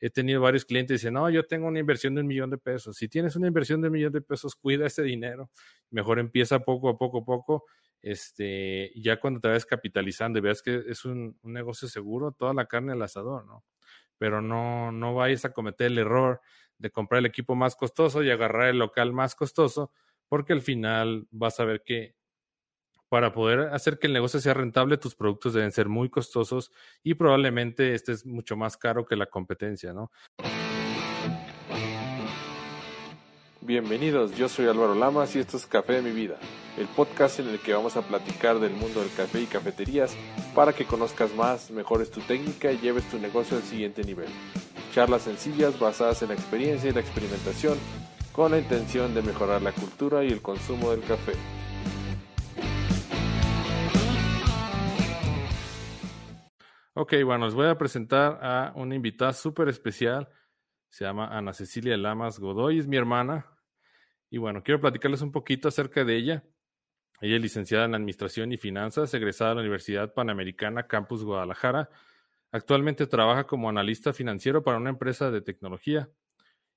he tenido varios clientes que dicen, no, yo tengo una inversión de un millón de pesos. Si tienes una inversión de un millón de pesos, cuida ese dinero. Mejor empieza poco a poco a poco. Este, ya cuando te vayas capitalizando y veas que es un, un, negocio seguro, toda la carne al asador, ¿no? Pero no, no vayas a cometer el error de comprar el equipo más costoso y agarrar el local más costoso, porque al final vas a ver que para poder hacer que el negocio sea rentable, tus productos deben ser muy costosos y probablemente este es mucho más caro que la competencia, ¿no? Bienvenidos, yo soy Álvaro Lamas y esto es Café de mi vida, el podcast en el que vamos a platicar del mundo del café y cafeterías para que conozcas más, mejores tu técnica y lleves tu negocio al siguiente nivel. Charlas sencillas basadas en la experiencia y la experimentación con la intención de mejorar la cultura y el consumo del café. Ok, bueno, les voy a presentar a una invitada súper especial. Se llama Ana Cecilia Lamas Godoy, es mi hermana. Y bueno, quiero platicarles un poquito acerca de ella. Ella es licenciada en Administración y Finanzas, egresada de la Universidad Panamericana Campus Guadalajara. Actualmente trabaja como analista financiero para una empresa de tecnología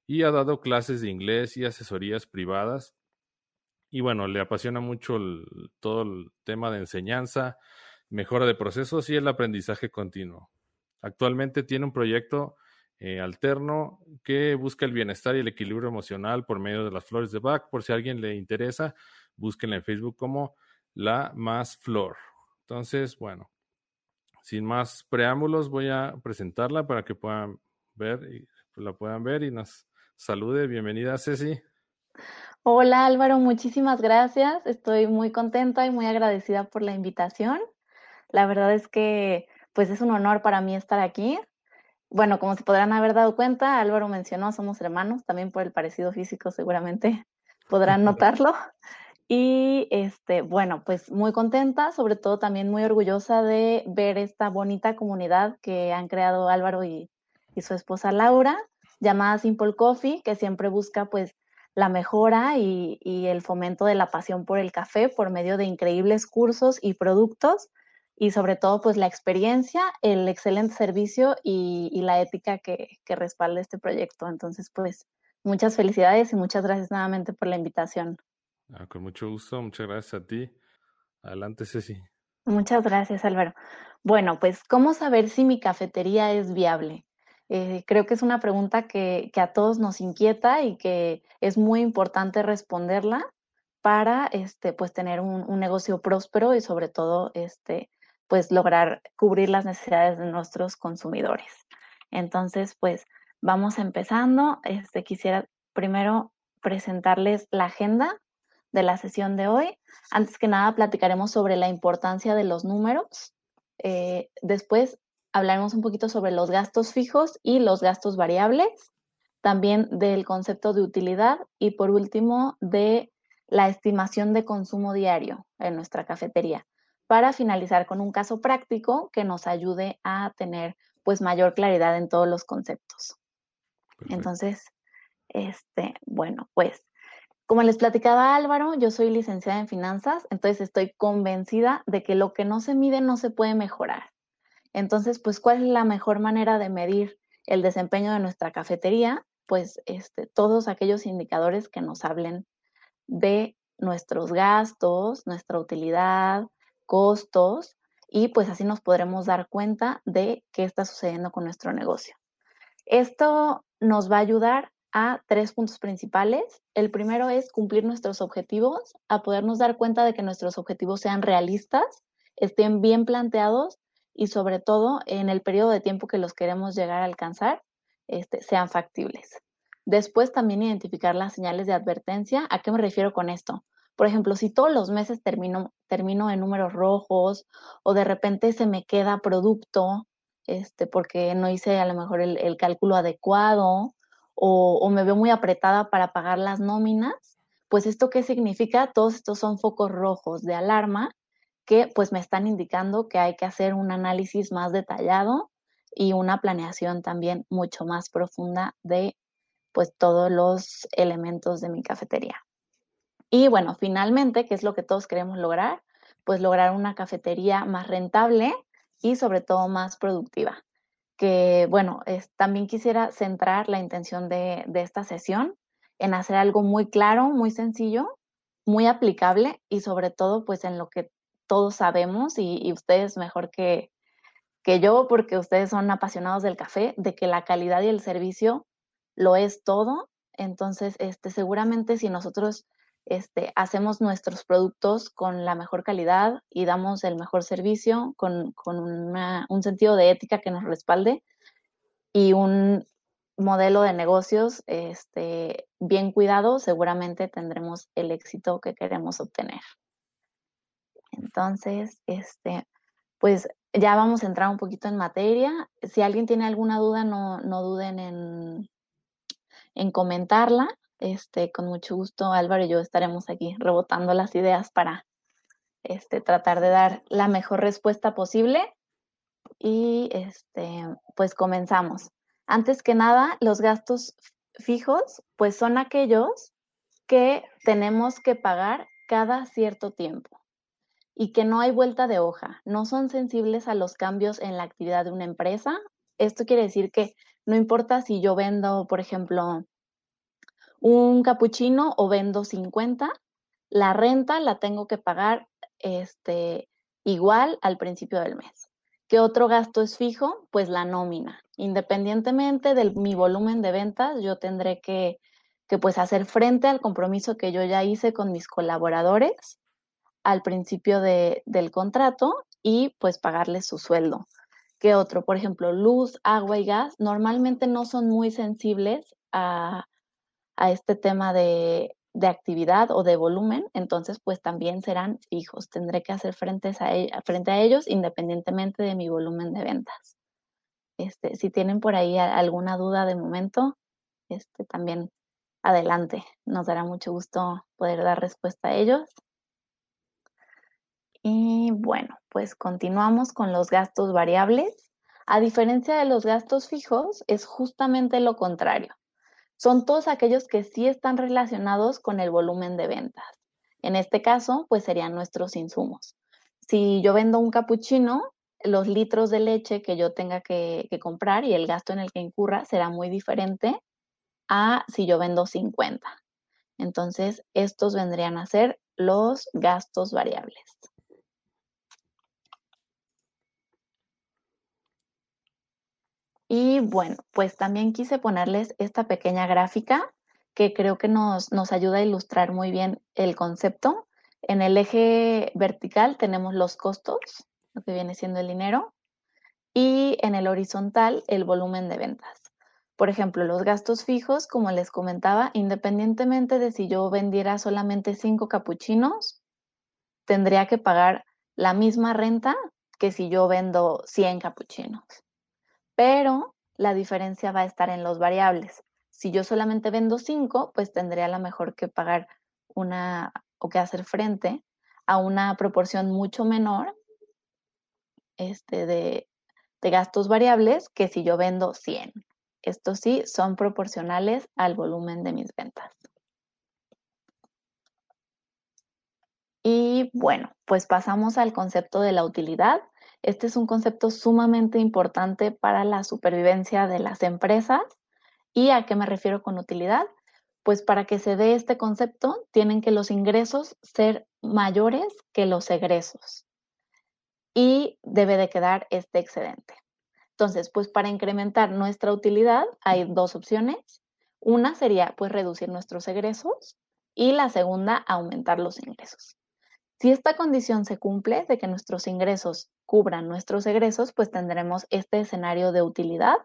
y ha dado clases de inglés y asesorías privadas. Y bueno, le apasiona mucho todo el tema de enseñanza, mejora de procesos y el aprendizaje continuo. Actualmente tiene un proyecto eh, alterno que busca el bienestar y el equilibrio emocional por medio de las flores de Bach. Por si a alguien le interesa, búsquenla en Facebook como La Más Flor. Entonces, bueno, sin más preámbulos, voy a presentarla para que puedan ver y la puedan ver y nos salude. Bienvenida, Ceci. Hola Álvaro, muchísimas gracias. Estoy muy contenta y muy agradecida por la invitación. La verdad es que pues es un honor para mí estar aquí. Bueno, como se podrán haber dado cuenta, Álvaro mencionó, somos hermanos, también por el parecido físico seguramente podrán notarlo. Y este, bueno, pues muy contenta, sobre todo también muy orgullosa de ver esta bonita comunidad que han creado Álvaro y, y su esposa Laura, llamada Simple Coffee, que siempre busca pues la mejora y, y, el fomento de la pasión por el café por medio de increíbles cursos y productos y sobre todo pues la experiencia, el excelente servicio y, la ética que, que respalda este proyecto. Entonces pues muchas felicidades y muchas gracias nuevamente por la invitación. Ah, con mucho gusto, muchas gracias a ti. Adelante, Ceci. Muchas gracias, Álvaro. Bueno, pues, ¿cómo saber si mi cafetería es viable? Eh, creo que es una pregunta que, que, a todos nos inquieta y que es muy importante responderla para este, pues, tener un, un negocio próspero y sobre todo este, pues lograr cubrir las necesidades de nuestros consumidores. Entonces, pues vamos empezando. Este, quisiera primero presentarles la agenda de la sesión de hoy. Antes que nada, platicaremos sobre la importancia de los números. Eh, después hablaremos un poquito sobre los gastos fijos y los gastos variables, también del concepto de utilidad y por último de la estimación de consumo diario en nuestra cafetería para finalizar con un caso práctico que nos ayude a tener pues mayor claridad en todos los conceptos. Entonces, este, bueno, pues como les platicaba Álvaro, yo soy licenciada en finanzas, entonces estoy convencida de que lo que no se mide no se puede mejorar. Entonces, pues, ¿cuál es la mejor manera de medir el desempeño de nuestra cafetería? Pues este, todos aquellos indicadores que nos hablen de nuestros gastos, nuestra utilidad, costos y pues así nos podremos dar cuenta de qué está sucediendo con nuestro negocio. Esto nos va a ayudar a tres puntos principales. El primero es cumplir nuestros objetivos, a podernos dar cuenta de que nuestros objetivos sean realistas, estén bien planteados y sobre todo en el periodo de tiempo que los queremos llegar a alcanzar, este, sean factibles. Después también identificar las señales de advertencia. ¿A qué me refiero con esto? Por ejemplo, si todos los meses termino, termino en números rojos o de repente se me queda producto este, porque no hice a lo mejor el, cálculo adecuado o, o, me veo muy apretada para pagar las nóminas, pues esto qué significa? Todos estos son focos rojos de alarma que pues me están indicando que hay que hacer un análisis más detallado y una planeación también mucho más profunda de pues todos los elementos de mi cafetería. Y bueno, finalmente, ¿qué es lo que todos queremos lograr? Pues lograr una cafetería más rentable y sobre todo más productiva. que, bueno, también quisiera centrar la intención de, esta sesión en hacer algo muy claro, muy sencillo, muy aplicable y sobre todo pues en lo que todos sabemos y, ustedes mejor que, que yo, porque ustedes son apasionados del café, de que la calidad y el servicio lo es todo. Entonces, este, seguramente si nosotros este, hacemos nuestros productos con la mejor calidad y damos el mejor servicio, con, un sentido de ética que nos respalde y un modelo de negocios este, bien cuidado, seguramente tendremos el éxito que queremos obtener. Entonces, este, pues ya vamos a entrar un poquito en materia. Si alguien tiene alguna duda, no, no duden en, en comentarla. Este, con mucho gusto, Álvaro y yo estaremos aquí rebotando las ideas para este, tratar de dar la mejor respuesta posible. Y este, pues comenzamos. Antes que nada, los gastos fijos, pues son aquellos que tenemos que pagar cada cierto tiempo y que no hay vuelta de hoja, no son sensibles a los cambios en la actividad de una empresa. Esto quiere decir que no importa si yo vendo, por ejemplo, un capuchino o vendo 50, la renta la tengo que pagar este, igual al principio del mes. ¿Qué otro gasto es fijo? Pues la nómina. Independientemente de mi volumen de ventas, yo tendré que, que pues hacer frente al compromiso que yo ya hice con mis colaboradores al principio de, del contrato y pues pagarles su sueldo. ¿Qué otro? Por ejemplo, luz, agua y gas normalmente no son muy sensibles a, a este tema de, actividad o de volumen, entonces pues también serán fijos. Tendré que hacer frente a, e, frente a ellos independientemente de mi volumen de ventas. Este, si tienen por ahí alguna duda de momento, este, también adelante. Nos dará mucho gusto poder dar respuesta a ellos. Y bueno, pues continuamos con los gastos variables. A diferencia de los gastos fijos, es justamente lo contrario son todos aquellos que sí están relacionados con el volumen de ventas. En este caso, pues serían nuestros insumos. Si yo vendo un capuchino, los litros de leche que yo tenga que, comprar y el gasto en el que incurra será muy diferente a si yo vendo 50. Entonces, estos vendrían a ser los gastos variables. Y bueno, pues también quise ponerles esta pequeña gráfica que creo que nos, ayuda a ilustrar muy bien el concepto. En el eje vertical tenemos los costos, lo que viene siendo el dinero, y en el horizontal el volumen de ventas. Por ejemplo, los gastos fijos, como les comentaba, independientemente de si yo vendiera solamente cinco capuchinos, tendría que pagar la misma renta que si yo vendo 100 capuchinos pero la diferencia va a estar en los variables. Si yo solamente vendo 5, pues tendría a lo mejor que pagar una o que hacer frente a una proporción mucho menor este, de, de gastos variables que si yo vendo 100. Estos sí son proporcionales al volumen de mis ventas. Y bueno, pues pasamos al concepto de la utilidad. Este es un concepto sumamente importante para la supervivencia de las empresas. ¿Y a qué me refiero con utilidad? Pues para que se dé este concepto, tienen que los ingresos ser mayores que los egresos. Y debe de quedar este excedente. Entonces, pues para incrementar nuestra utilidad hay dos opciones. Una sería pues reducir nuestros egresos y la segunda aumentar los ingresos. Si esta condición se cumple de que nuestros ingresos cubran nuestros egresos, pues tendremos este escenario de utilidad.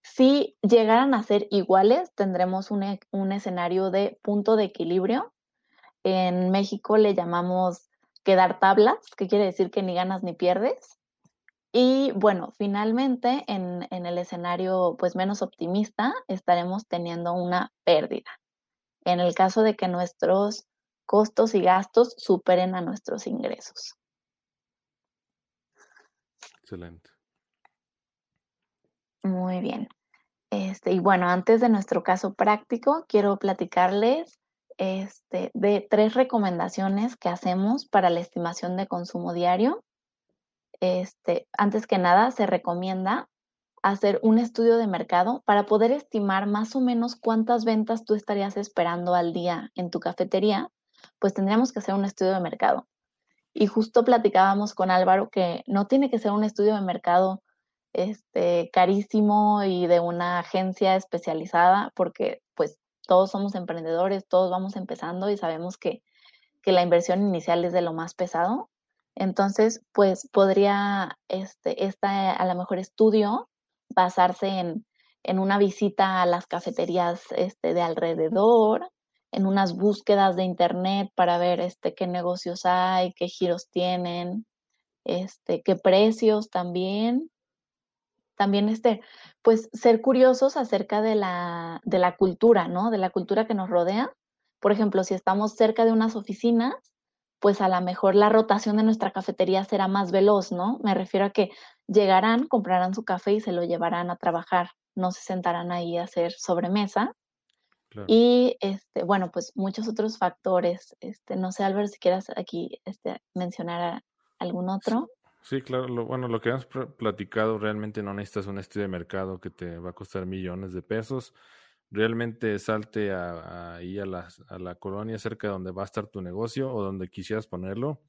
Si llegaran a ser iguales, tendremos un, e, un escenario de punto de equilibrio. En México le llamamos quedar tablas, que quiere decir que ni ganas ni pierdes. Y bueno, finalmente en, en, el escenario pues menos optimista estaremos teniendo una pérdida. En el caso de que nuestros costos y gastos superen a nuestros ingresos. Excelente. Muy bien. Este, y bueno, antes de nuestro caso práctico, quiero platicarles este, de tres recomendaciones que hacemos para la estimación de consumo diario. este, antes que nada, se recomienda hacer un estudio de mercado para poder estimar más o menos cuántas ventas tú estarías esperando al día en tu cafetería, pues tendríamos que hacer un estudio de mercado. Y justo platicábamos con Álvaro que no tiene que ser un estudio de mercado este, carísimo y de una agencia especializada, porque pues todos somos emprendedores, todos vamos empezando y sabemos que, que la inversión inicial es de lo más pesado. Entonces, pues podría este, esta, a lo mejor estudio basarse en, en una visita a las cafeterías este, de alrededor, en unas búsquedas de internet para ver este, qué negocios hay, qué giros tienen, este, qué precios también. También este, pues ser curiosos acerca de la, de la cultura, ¿no? De la cultura que nos rodea. Por ejemplo, si estamos cerca de unas oficinas, pues a lo mejor la rotación de nuestra cafetería será más veloz, ¿no? Me refiero a que llegarán, comprarán su café y se lo llevarán a trabajar, no se sentarán ahí a hacer sobremesa. Y este, bueno, pues muchos otros factores. Este, no sé, Álvaro, si quieras aquí este, mencionar algún otro. Sí, claro. Lo, bueno, lo que hemos platicado, realmente no necesitas un estudio de mercado que te va a costar millones de pesos. Realmente salte a, ahí a la, a la colonia cerca de donde va a estar tu negocio o donde quisieras ponerlo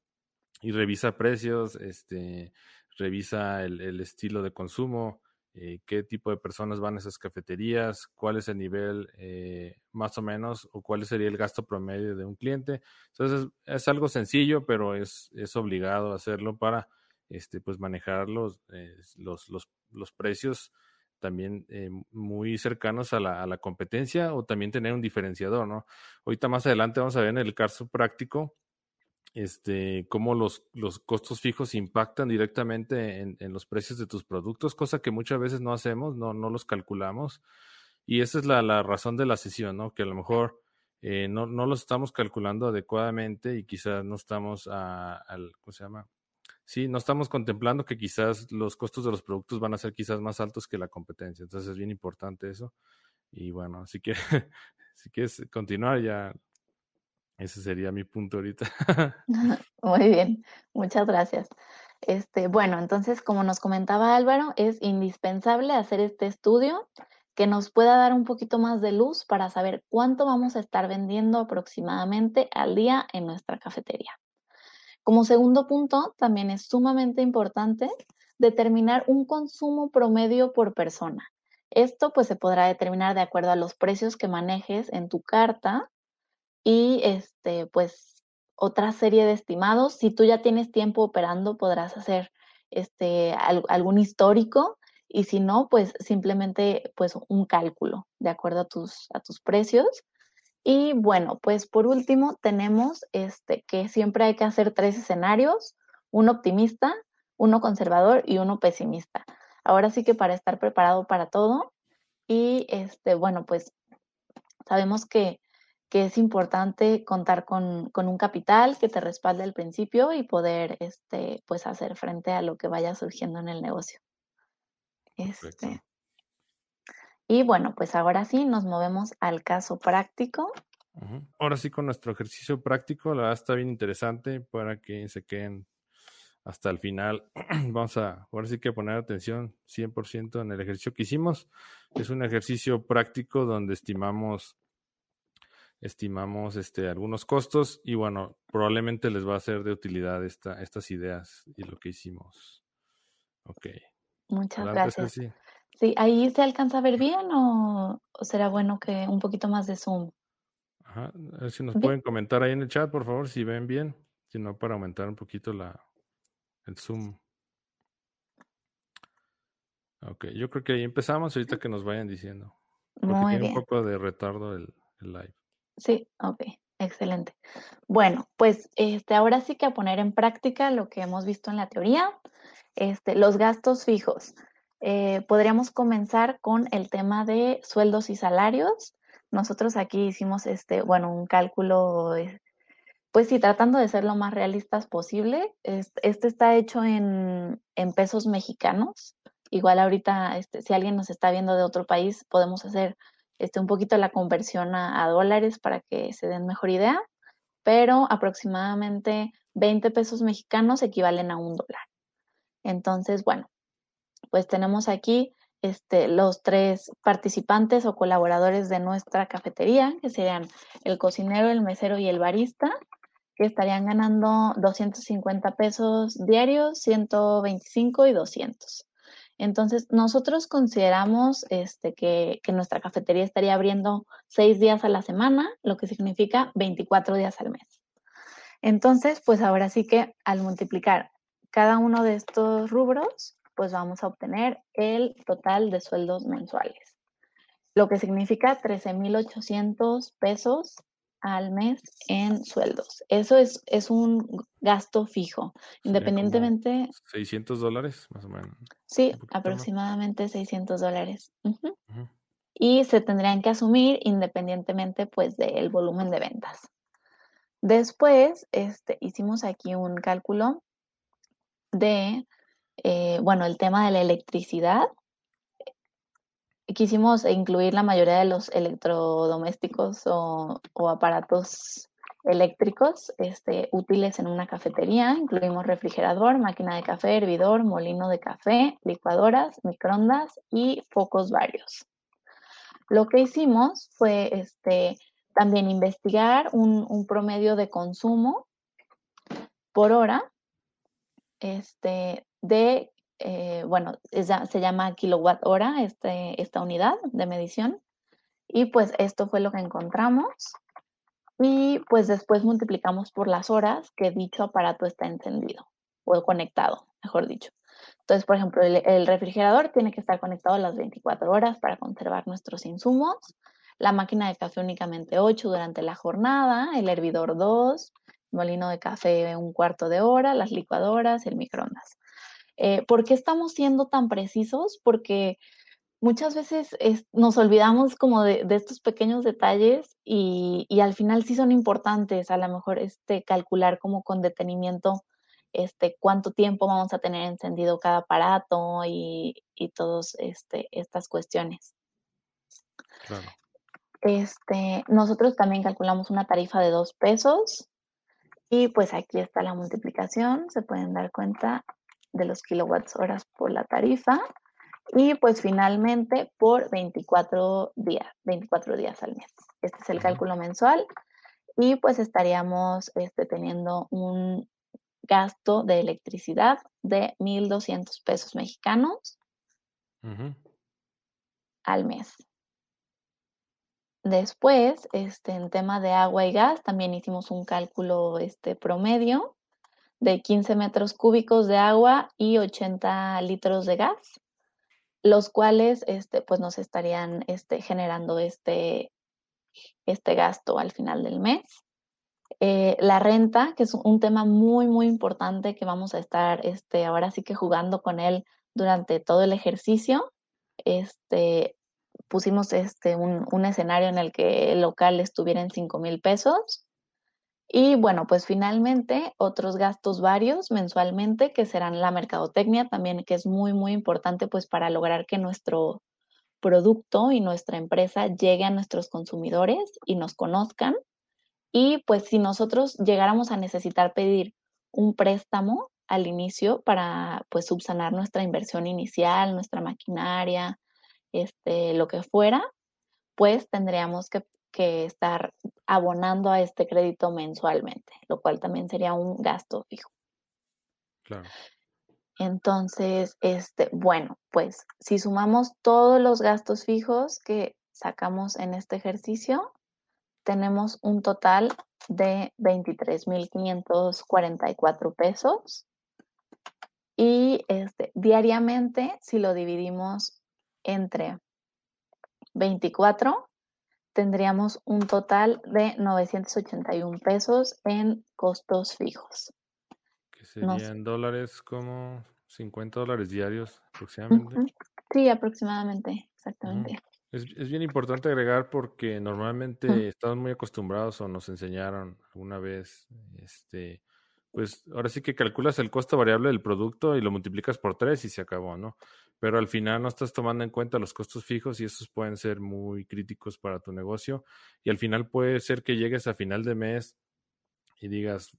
y revisa precios, este, revisa el, el estilo de consumo, eh, qué tipo de personas van a esas cafeterías, cuál es el nivel eh, más o menos o cuál sería el gasto promedio de un cliente. Entonces es, algo sencillo, pero es, es obligado hacerlo para este, pues manejar los, eh, los, los, los, precios también eh, muy cercanos a la, a la, competencia o también tener un diferenciador, ¿no? Ahorita más adelante vamos a ver en el caso práctico este, cómo los, los costos fijos impactan directamente en, en, los precios de tus productos, cosa que muchas veces no hacemos, no, no los calculamos. Y esa es la, la razón de la sesión, ¿no? Que a lo mejor eh, no, no los estamos calculando adecuadamente y quizás no estamos a, al, ¿cómo se llama? sí, no estamos contemplando que quizás los costos de los productos van a ser quizás más altos que la competencia. Entonces es bien importante eso. Y bueno, así que si quieres continuar ya, ese sería mi punto ahorita. Muy bien, muchas gracias. Este, bueno, entonces, como nos comentaba Álvaro, es indispensable hacer este estudio que nos pueda dar un poquito más de luz para saber cuánto vamos a estar vendiendo aproximadamente al día en nuestra cafetería. Como segundo punto, también es sumamente importante determinar un consumo promedio por persona. Esto pues se podrá determinar de acuerdo a los precios que manejes en tu carta y este pues otra serie de estimados. Si tú ya tienes tiempo operando, podrás hacer este algún histórico y si no, pues simplemente pues un cálculo de acuerdo a tus a tus precios y bueno, pues por último tenemos este, que siempre hay que hacer tres escenarios, uno optimista, uno conservador y uno pesimista. Ahora sí que para estar preparado para todo y este, bueno, pues sabemos que, que es importante contar con, con, un capital que te respalde al principio y poder este, pues hacer frente a lo que vaya surgiendo en el negocio. Este, y bueno, pues ahora sí nos movemos al caso práctico. Ahora sí con nuestro ejercicio práctico, la verdad está bien interesante para que se queden hasta el final. Vamos a, ahora sí que poner atención 100% en el ejercicio que hicimos. Es un ejercicio práctico donde estimamos estimamos este, algunos costos y bueno, probablemente les va a ser de utilidad esta, estas ideas y lo que hicimos. Ok. Muchas gracias. Sí, ¿ahí se alcanza a ver bien o, será bueno que un poquito más de zoom? Ajá, a ver si nos pueden comentar ahí en el chat, por favor, si ven bien, si no, para aumentar un poquito la, el zoom. Ok, yo creo que ahí empezamos, ahorita que nos vayan diciendo. Porque Muy tiene bien. un poco de retardo el, el live. Sí, ok, excelente. Bueno, pues este, ahora sí que a poner en práctica lo que hemos visto en la teoría, este, los gastos fijos. Eh, podríamos comenzar con el tema de sueldos y salarios. Nosotros aquí hicimos este, bueno, un cálculo, pues sí, tratando de ser lo más realistas posible. Este está hecho en, en pesos mexicanos. Igual ahorita, este, si alguien nos está viendo de otro país, podemos hacer este, un poquito la conversión a, dólares para que se den mejor idea, pero aproximadamente 20 pesos mexicanos equivalen a un dólar. Entonces, bueno, pues tenemos aquí este, los tres participantes o colaboradores de nuestra cafetería, que serían el cocinero, el mesero y el barista, que estarían ganando 250 pesos diarios, 125 y 200. Entonces, nosotros consideramos este, que, que, nuestra cafetería estaría abriendo seis días a la semana, lo que significa 24 días al mes. Entonces, pues ahora sí que al multiplicar cada uno de estos rubros, pues vamos a obtener el total de sueldos mensuales, lo que significa 13,800 pesos al mes en sueldos. Eso es, es un gasto fijo, independientemente. 600 dólares, más o menos. Sí, aproximadamente 600 dólares. Y se tendrían que asumir independientemente, pues, del volumen de ventas. Después, este, hicimos aquí un cálculo de, eh, bueno, el tema de la electricidad. Quisimos incluir la mayoría de los electrodomésticos o, aparatos eléctricos este, útiles en una cafetería. Incluimos refrigerador, máquina de café, hervidor, molino de café, licuadoras, microondas y focos varios. Lo que hicimos fue este, también investigar un, promedio de consumo por hora este, de, eh, bueno, se llama kilowatt hora este, esta unidad de medición. Y pues esto fue lo que encontramos. Y pues después multiplicamos por las horas que dicho aparato está encendido o conectado, mejor dicho. Entonces, por ejemplo, el, refrigerador tiene que estar conectado las 24 horas para conservar nuestros insumos la máquina de café únicamente 8 durante la jornada, el hervidor 2, molino de café un cuarto de hora, las licuadoras, el microondas. Eh, ¿Por qué estamos siendo tan precisos? Porque muchas veces nos olvidamos como de, estos pequeños detalles y, al final sí son importantes, a lo mejor este, calcular como con detenimiento este, cuánto tiempo vamos a tener encendido cada aparato y, y todas este, estas cuestiones. Claro. Este, nosotros también calculamos una tarifa de dos pesos y pues aquí está la multiplicación, se pueden dar cuenta de los kilowatts horas por la tarifa y pues finalmente por 24 días, 24 días al mes. Este es el cálculo mensual y pues estaríamos este, teniendo un gasto de electricidad de 1.200 pesos mexicanos al mes. Después, este, en tema de agua y gas, también hicimos un cálculo este, promedio de 15 metros cúbicos de agua y 80 litros de gas, los cuales este, pues nos estarían este, generando este, este gasto al final del mes. Eh, la renta, que es un tema muy, muy importante que vamos a estar este, ahora sí que jugando con él durante todo el ejercicio. Este, pusimos este, un, escenario en el que el local estuviera en 5 mil pesos. Y bueno, pues finalmente otros gastos varios mensualmente que serán la mercadotecnia también, que es muy, muy importante pues para lograr que nuestro producto y nuestra empresa llegue a nuestros consumidores y nos conozcan. Y pues si nosotros llegáramos a necesitar pedir un préstamo al inicio para pues subsanar nuestra inversión inicial, nuestra maquinaria, este, lo que fuera, pues tendríamos que, estar abonando a este crédito mensualmente, lo cual también sería un gasto fijo. Claro. Entonces, este, bueno, pues si sumamos todos los gastos fijos que sacamos en este ejercicio, tenemos un total de 23.544 pesos. Y este, diariamente, si lo dividimos entre 24, tendríamos un total de 981 pesos en costos fijos. Que serían dólares como 50 dólares diarios aproximadamente. Sí, aproximadamente, exactamente. Es, bien importante agregar porque normalmente estamos muy acostumbrados o nos enseñaron alguna vez, este, pues ahora sí que calculas el costo variable del producto y lo multiplicas por tres y se acabó, ¿no? pero al final no estás tomando en cuenta los costos fijos y esos pueden ser muy críticos para tu negocio y al final puede ser que llegues a final de mes y digas,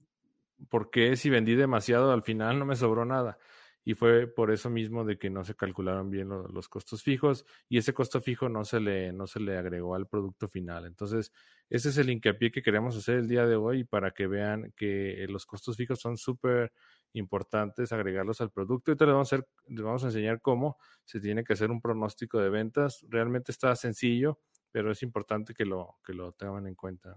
¿por qué si vendí demasiado al final no me sobró nada? Y fue por eso mismo de que no se calcularon bien los costos fijos y ese costo fijo no se le no se le agregó al producto final. Entonces, ese es el hincapié que queremos hacer el día de hoy para que vean que los costos fijos son súper importantes agregarlos al producto. Y les vamos, a hacer, les vamos a enseñar cómo se tiene que hacer un pronóstico de ventas. Realmente está sencillo, pero es importante que lo, que lo tengan en cuenta.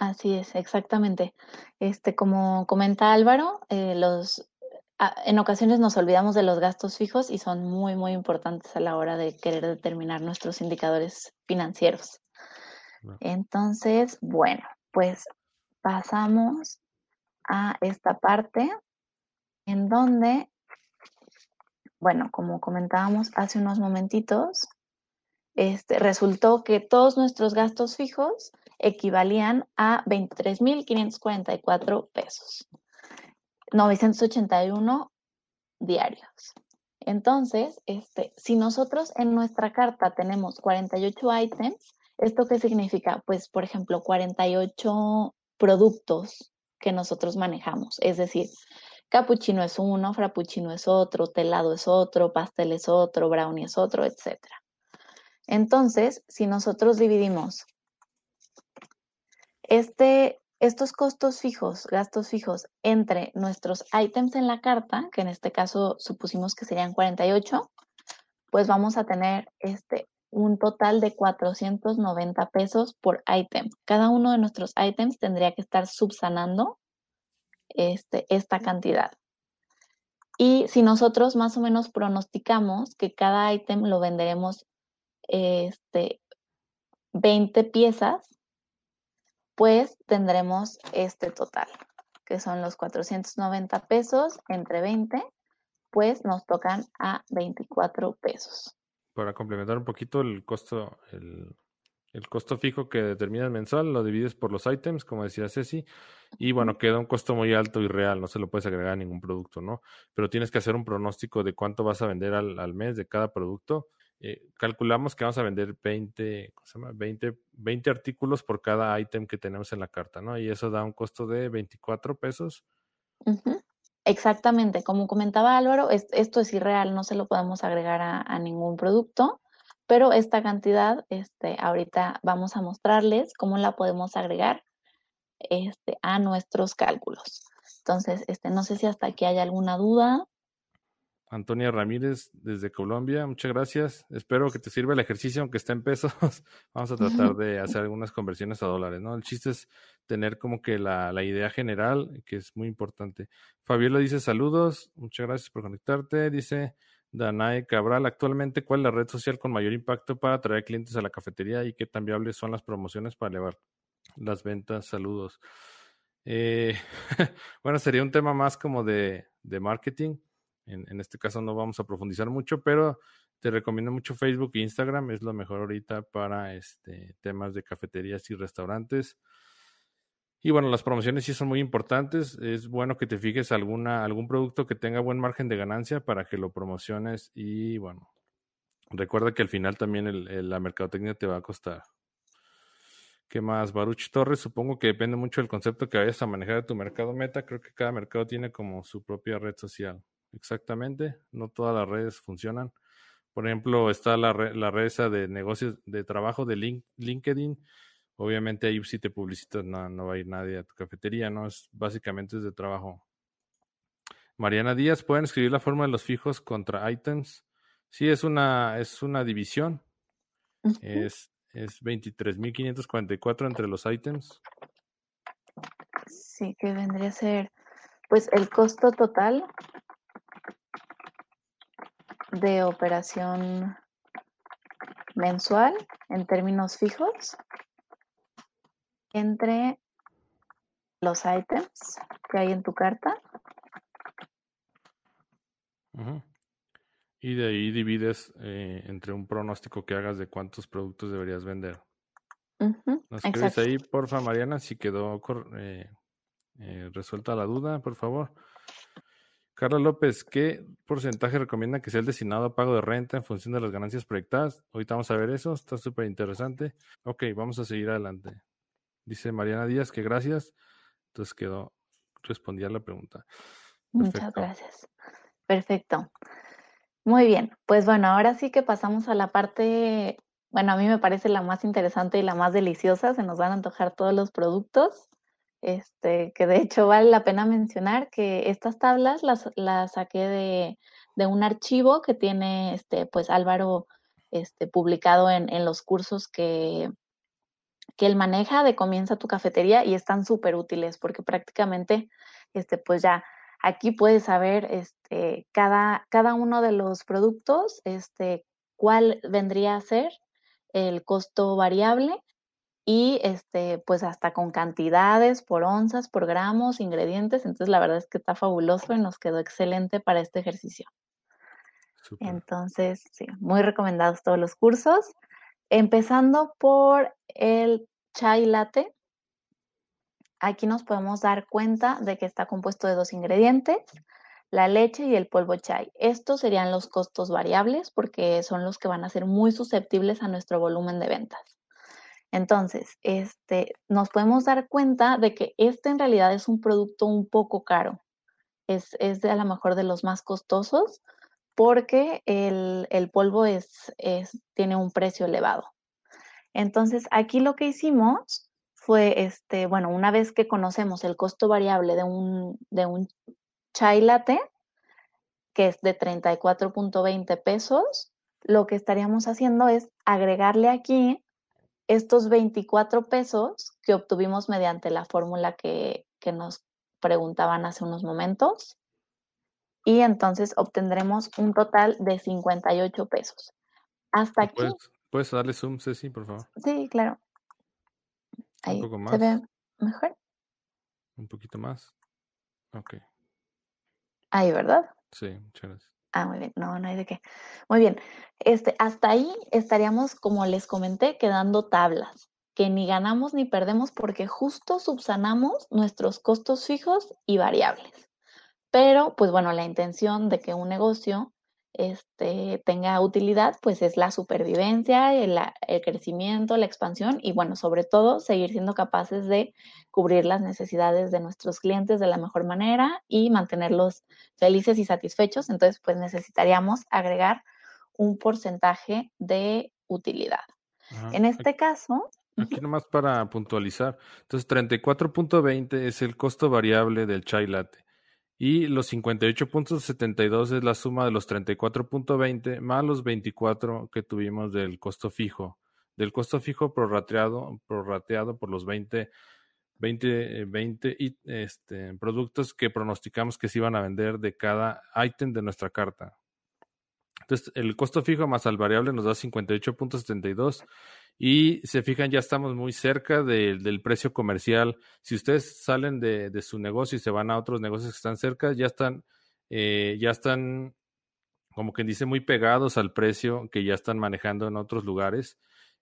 Así es, exactamente. Este, como comenta Álvaro, eh, los, en ocasiones nos olvidamos de los gastos fijos y son muy, muy importantes a la hora de querer determinar nuestros indicadores financieros. Entonces, bueno, pues pasamos a esta parte en donde, bueno, como comentábamos hace unos momentitos, este, resultó que todos nuestros gastos fijos equivalían a 23.544 pesos, 981 diarios. Entonces, este, si nosotros en nuestra carta tenemos 48 items, ¿esto qué significa? Pues, por ejemplo, 48 productos que nosotros manejamos. Es decir, capuchino es uno, frappuccino es otro, telado es otro, pastel es otro, brownie es otro, etc. Entonces, si nosotros dividimos este, estos costos fijos, gastos fijos, entre nuestros ítems en la carta, que en este caso supusimos que serían 48, pues vamos a tener este, un total de 490 pesos por ítem. Cada uno de nuestros ítems tendría que estar subsanando este, esta cantidad. Y si nosotros más o menos pronosticamos que cada ítem lo venderemos este, 20 piezas, pues tendremos este total, que son los 490 pesos entre 20, pues nos tocan a 24 pesos. Para complementar un poquito el costo, el, costo fijo que determinas mensual, lo divides por los ítems, como decía Ceci, y bueno, queda un costo muy alto y real, no se lo puedes agregar a ningún producto, ¿no? Pero tienes que hacer un pronóstico de cuánto vas a vender al, al mes de cada producto eh, calculamos que vamos a vender 20, 20, 20 artículos por cada ítem que tenemos en la carta, ¿no? Y eso da un costo de 24 pesos. Exactamente, como comentaba Álvaro, esto es irreal, no se lo podemos agregar a, ningún producto, pero esta cantidad, este, ahorita vamos a mostrarles cómo la podemos agregar este, a nuestros cálculos. Entonces, este, no sé si hasta aquí hay alguna duda. Antonia Ramírez desde Colombia, muchas gracias. Espero que te sirva el ejercicio, aunque esté en pesos. Vamos a tratar de hacer algunas conversiones a dólares, ¿no? El chiste es tener como que la, idea general, que es muy importante. Fabiola dice saludos, muchas gracias por conectarte. Dice Danae Cabral, actualmente, ¿cuál es la red social con mayor impacto para atraer clientes a la cafetería y qué tan viables son las promociones para elevar las ventas? Saludos. Eh, bueno, sería un tema más como de, de marketing en, este caso no vamos a profundizar mucho, pero te recomiendo mucho Facebook e Instagram, es lo mejor ahorita para este, temas de cafeterías y restaurantes. Y bueno, las promociones sí son muy importantes. Es bueno que te fijes alguna, algún producto que tenga buen margen de ganancia para que lo promociones. Y bueno, recuerda que al final también la mercadotecnia te va a costar. ¿Qué más? Baruch Torres, supongo que depende mucho del concepto que vayas a manejar de tu mercado meta. Creo que cada mercado tiene como su propia red social exactamente. No todas las redes funcionan. Por ejemplo, está la, la red esa de negocios de trabajo de LinkedIn. Obviamente ahí si te publicitas no, no va a ir nadie a tu cafetería, ¿no? Es básicamente es de trabajo. Mariana Díaz, ¿pueden escribir la forma de los fijos contra items? Sí, es una, es una división. Es, es 23.544 entre los items. Sí, que vendría a ser, pues el costo total de operación mensual en términos fijos entre los items que hay en tu carta. Y de ahí divides eh, entre un pronóstico que hagas de cuántos productos deberías vender. Nos escribes ahí, porfa, Mariana, si quedó eh, eh, resuelta la duda, por favor. Carla López, ¿qué porcentaje recomienda que sea el destinado a pago de renta en función de las ganancias proyectadas? Ahorita vamos a ver eso, está súper interesante. Ok, vamos a seguir adelante. Dice Mariana Díaz que gracias. Entonces quedó, respondí a la pregunta. Muchas gracias. Perfecto. Muy bien, pues bueno, ahora sí que pasamos a la parte, bueno, a mí me parece la más interesante y la más deliciosa, se nos van a antojar todos los productos, este, que de hecho vale la pena mencionar que estas tablas las, las saqué de, de, un archivo que tiene, este, pues Álvaro, este, publicado en, en los cursos que, que él maneja de Comienza tu cafetería y están súper útiles porque prácticamente, este, pues ya aquí puedes saber este, cada, cada uno de los productos, este, cuál vendría a ser el costo variable y este, pues hasta con cantidades por onzas, por gramos, ingredientes. Entonces la verdad es que está fabuloso y nos quedó excelente para este ejercicio. Entonces, sí, muy recomendados todos los cursos. Empezando por el chai latte. Aquí nos podemos dar cuenta de que está compuesto de dos ingredientes, la leche y el polvo chai. Estos serían los costos variables porque son los que van a ser muy susceptibles a nuestro volumen de ventas. Entonces, este, nos podemos dar cuenta de que este en realidad es un producto un poco caro. Es, es de a lo mejor de los más costosos porque el, el polvo es, es, tiene un precio elevado. Entonces, aquí lo que hicimos fue, este, bueno, una vez que conocemos el costo variable de un, de un chai latte, que es de 34.20 pesos, lo que estaríamos haciendo es agregarle aquí estos 24 pesos que obtuvimos mediante la fórmula que, que nos preguntaban hace unos momentos. Y entonces obtendremos un total de 58 pesos. Hasta aquí. ¿Puedes darle zoom, Ceci, por favor? Sí, claro. Ahí Un poco más. ¿Se ve mejor? Un poquito más. Ok. Ahí, ¿verdad? Sí, muchas gracias. Ah, muy bien. No, no hay de qué. Muy bien. Este, hasta ahí estaríamos, como les comenté, quedando tablas, que ni ganamos ni perdemos porque justo subsanamos nuestros costos fijos y variables. Pero, pues bueno, la intención de que un negocio este, tenga utilidad, pues es la supervivencia, el, el, crecimiento, la expansión y bueno, sobre todo seguir siendo capaces de cubrir las necesidades de nuestros clientes de la mejor manera y mantenerlos felices y satisfechos. Entonces, pues necesitaríamos agregar un porcentaje de utilidad. en este caso... Aquí nomás para puntualizar. Entonces, 34.20 es el costo variable del chai latte. Y los 58.72 es la suma de los 34.20 más los 24 que tuvimos del costo fijo. Del costo fijo prorrateado, prorrateado por los 20, 20, 20 y, este, productos que pronosticamos que se iban a vender de cada ítem de nuestra carta. Entonces, el costo fijo más al variable nos da 58.72 y se fijan, ya estamos muy cerca del precio comercial. Si ustedes salen de, su negocio y se van a otros negocios que están cerca, ya están, eh, ya están, como quien dice, muy pegados al precio que ya están manejando en otros lugares.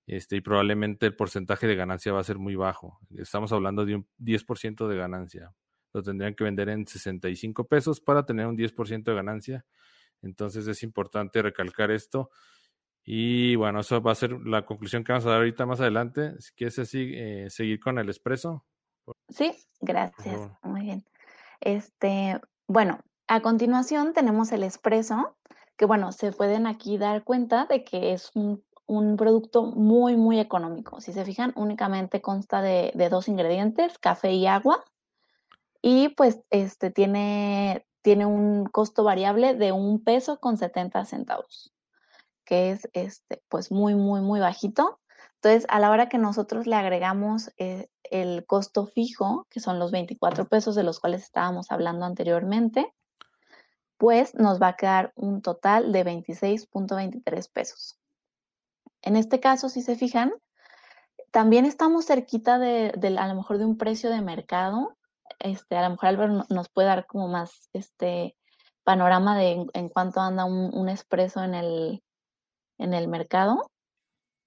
Este, y probablemente el porcentaje de ganancia va a ser muy bajo. Estamos hablando de un 10% de ganancia. Lo tendrían que vender en 65 pesos para tener un 10% de ganancia. Entonces es importante recalcar esto. Y bueno, eso va a ser la conclusión que vamos a dar ahorita más adelante. Si quieres así, eh, seguir con el expreso. Sí, gracias. Muy bien. Este, bueno, a continuación tenemos el expreso, que bueno, se pueden aquí dar cuenta de que es un, un producto muy, muy económico. Si se fijan, únicamente consta de, de, dos ingredientes, café y agua. Y pues este tiene, tiene un costo variable de un peso con 70 centavos que es este, pues muy, muy, muy bajito. Entonces, a la hora que nosotros le agregamos eh, el costo fijo, que son los 24 pesos de los cuales estábamos hablando anteriormente, pues nos va a quedar un total de 26.23 pesos. En este caso, si se fijan, también estamos cerquita de, a lo mejor de un precio de mercado. Este, a lo mejor Álvaro nos puede dar como más este panorama de en, cuánto anda un, un expreso en el, en el mercado,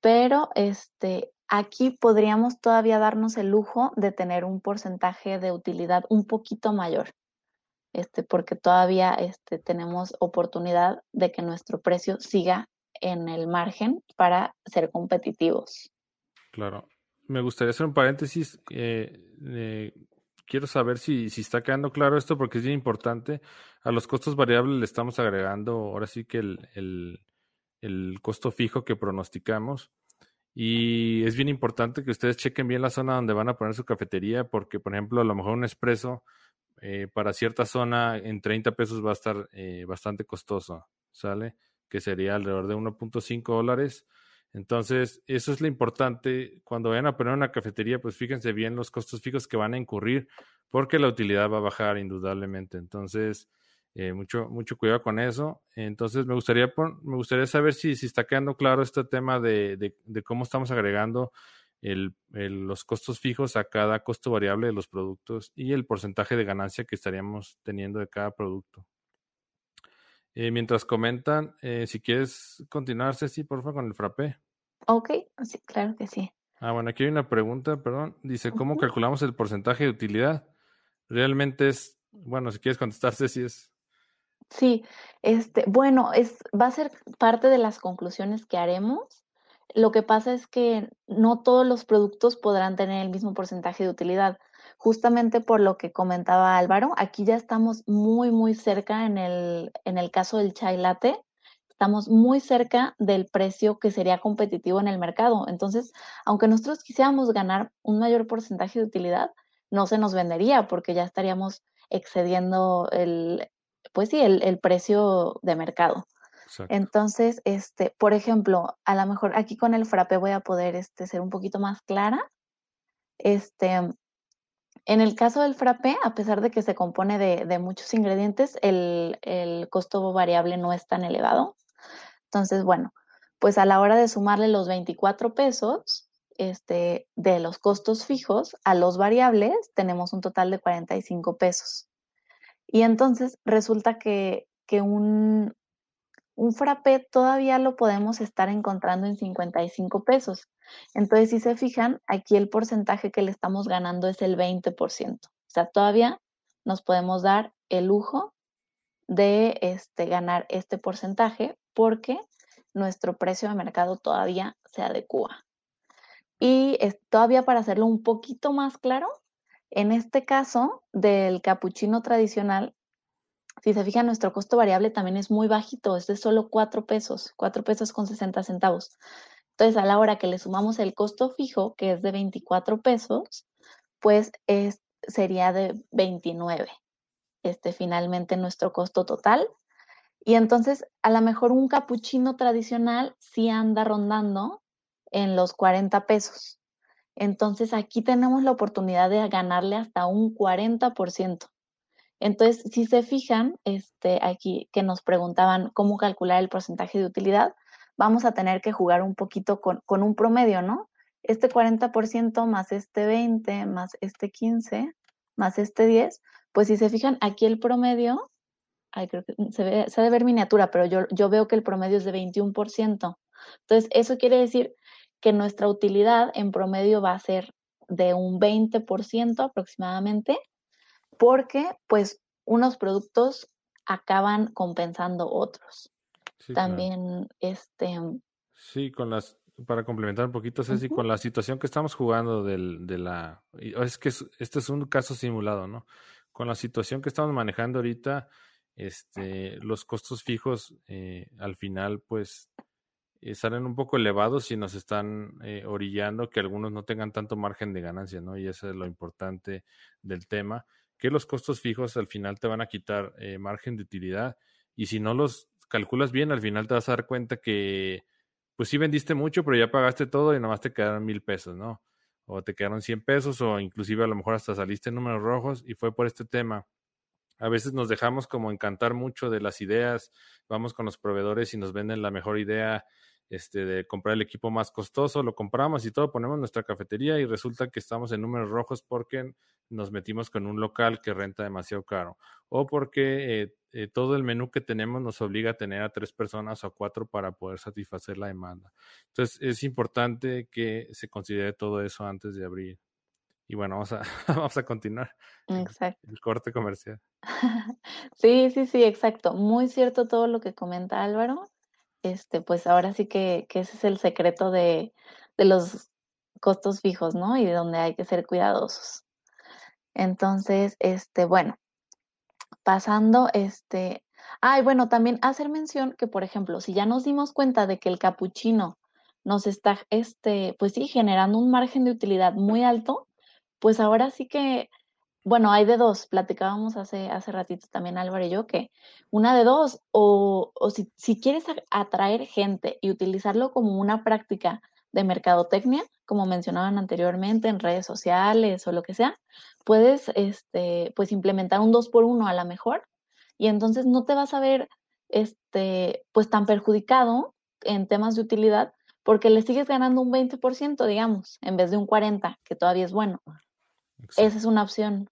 pero este, aquí podríamos todavía darnos el lujo de tener un porcentaje de utilidad un poquito mayor, este, porque todavía este, tenemos oportunidad de que nuestro precio siga en el margen para ser competitivos. Claro. Me gustaría hacer un paréntesis. Eh, quiero saber si, si está quedando claro esto porque es bien importante. A los costos variables le estamos agregando ahora sí que el, el, el costo fijo que pronosticamos. Y es bien importante que ustedes chequen bien la zona donde van a poner su cafetería, porque, por ejemplo, a lo mejor un expreso eh, para cierta zona en 30 pesos va a estar eh, bastante costoso, ¿sale? Que sería alrededor de 1.5 dólares. Entonces, eso es lo importante. Cuando vayan a poner una cafetería, pues fíjense bien los costos fijos que van a incurrir, porque la utilidad va a bajar indudablemente. Entonces, eh, mucho, mucho cuidado con eso. Entonces, me gustaría, me gustaría saber si, si está quedando claro este tema de, de, cómo estamos agregando el, los costos fijos a cada costo variable de los productos y el porcentaje de ganancia que estaríamos teniendo de cada producto. Eh, mientras comentan, eh, si quieres continuar, Ceci, por favor, con el frappé. Ok, sí, claro que sí. Ah, bueno, aquí hay una pregunta, perdón. Dice, ¿cómo calculamos el porcentaje de utilidad? Realmente es, bueno, si quieres contestar, Ceci, es Sí, este, bueno, es, va a ser parte de las conclusiones que haremos. Lo que pasa es que no todos los productos podrán tener el mismo porcentaje de utilidad. Justamente por lo que comentaba Álvaro, aquí ya estamos muy, muy cerca en el, en el caso del chai latte, estamos muy cerca del precio que sería competitivo en el mercado. Entonces, aunque nosotros quisiéramos ganar un mayor porcentaje de utilidad, no se nos vendería porque ya estaríamos excediendo el, pues sí, el, precio de mercado. Entonces, este, por ejemplo, a lo mejor aquí con el frappé voy a poder este, ser un poquito más clara. Este, en el caso del frappé, a pesar de que se compone de, muchos ingredientes, el, el, costo variable no es tan elevado. Entonces, bueno, pues a la hora de sumarle los 24 pesos este, de los costos fijos a los variables, tenemos un total de 45 pesos. Y entonces resulta que, un, un frappé todavía lo podemos estar encontrando en 55 pesos. Entonces, si se fijan, aquí el porcentaje que le estamos ganando es el 20%. O sea, todavía nos podemos dar el lujo de este, ganar este porcentaje porque nuestro precio de mercado todavía se adecua. Y todavía para hacerlo un poquito más claro, en este caso del capuchino tradicional, si se fijan, nuestro costo variable también es muy bajito, es de solo 4 pesos, 4 pesos con 60 centavos. Entonces, a la hora que le sumamos el costo fijo, que es de 24 pesos, pues es, sería de 29. Este finalmente nuestro costo total. Y entonces, a lo mejor un capuchino tradicional sí anda rondando en los 40 pesos. Entonces aquí tenemos la oportunidad de ganarle hasta un 40%. Entonces, si se fijan, este, aquí que nos preguntaban cómo calcular el porcentaje de utilidad, vamos a tener que jugar un poquito con, un promedio, ¿no? Este 40% más este 20, más este 15, más este 10, pues si se fijan, aquí el promedio, creo que se, ve, se debe ver miniatura, pero yo, yo veo que el promedio es de 21%. Entonces, eso quiere decir que nuestra utilidad en promedio va a ser de un 20% aproximadamente, porque pues unos productos acaban compensando otros. También este Sí, con las para complementar un poquito, Ceci, con la situación que estamos jugando del, de la es que este es un caso simulado, ¿no? Con la situación que estamos manejando ahorita, este, los costos fijos eh, al final, pues salen un poco elevados y nos están eh, orillando que algunos no tengan tanto margen de ganancia, ¿no? Y eso es lo importante del tema, que los costos fijos al final te van a quitar eh, margen de utilidad y si no los calculas bien, al final te vas a dar cuenta que pues sí vendiste mucho, pero ya pagaste todo y nomás te quedaron mil pesos, ¿no? O te quedaron 100 pesos o inclusive a lo mejor hasta saliste en números rojos y fue por este tema. A veces nos dejamos como encantar mucho de las ideas, vamos con los proveedores y nos venden la mejor idea este, de comprar el equipo más costoso, lo compramos y todo, ponemos nuestra cafetería y resulta que estamos en números rojos porque nos metimos con un local que renta demasiado caro o porque eh, eh, todo el menú que tenemos nos obliga a tener a tres personas o a cuatro para poder satisfacer la demanda. Entonces es importante que se considere todo eso antes de abrir. Y bueno, vamos a, vamos a continuar. Exacto. El corte comercial. Sí, sí, sí, exacto. Muy cierto todo lo que comenta Álvaro este, pues ahora sí que, ese es el secreto de, los costos fijos, ¿no? Y de donde hay que ser cuidadosos. Entonces, este, bueno, pasando, este, ay, bueno, también hacer mención que, por ejemplo, si ya nos dimos cuenta de que el capuchino nos está, este, pues sí, generando un margen de utilidad muy alto, pues ahora sí que, bueno, hay de dos, platicábamos hace, hace ratito también Álvaro y yo, que una de dos, o, o si, si quieres atraer gente y utilizarlo como una práctica de mercadotecnia, como mencionaban anteriormente, en redes sociales o lo que sea, puedes este, pues implementar un 2 por 1 a la mejor y entonces no te vas a ver este, pues tan perjudicado en temas de utilidad porque le sigues ganando un 20%, digamos, en vez de un 40%, que todavía es bueno. Esa es una opción.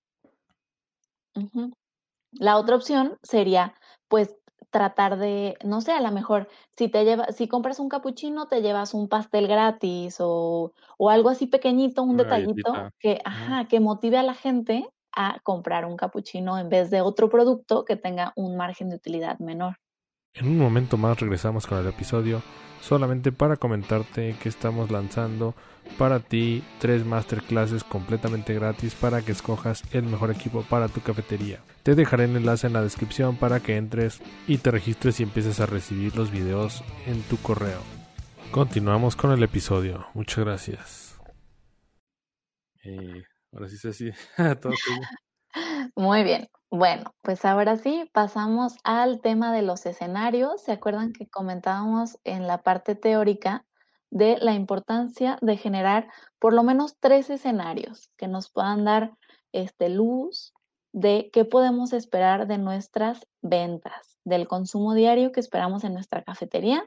La otra opción sería, pues, tratar de, no sé, a lo mejor si te lleva, si compras un capuchino, te llevas un pastel gratis o, o algo así pequeñito, un detallito que, ajá, que motive a la gente a comprar un capuchino en vez de otro producto que tenga un margen de utilidad menor. En un momento más regresamos con el episodio solamente para comentarte que estamos lanzando para ti tres masterclasses completamente gratis para que escojas el mejor equipo para tu cafetería. Te dejaré el enlace en la descripción para que entres y te registres y empieces a recibir los videos en tu correo. Continuamos con el episodio. Muchas gracias. Eh, ahora sí, sí. Muy bien. Bueno, pues ahora sí, pasamos al tema de los escenarios. ¿Se acuerdan que comentábamos en la parte teórica de la importancia de generar por lo menos tres escenarios que nos puedan dar este, luz de qué podemos esperar de nuestras ventas, del consumo diario que esperamos en nuestra cafetería?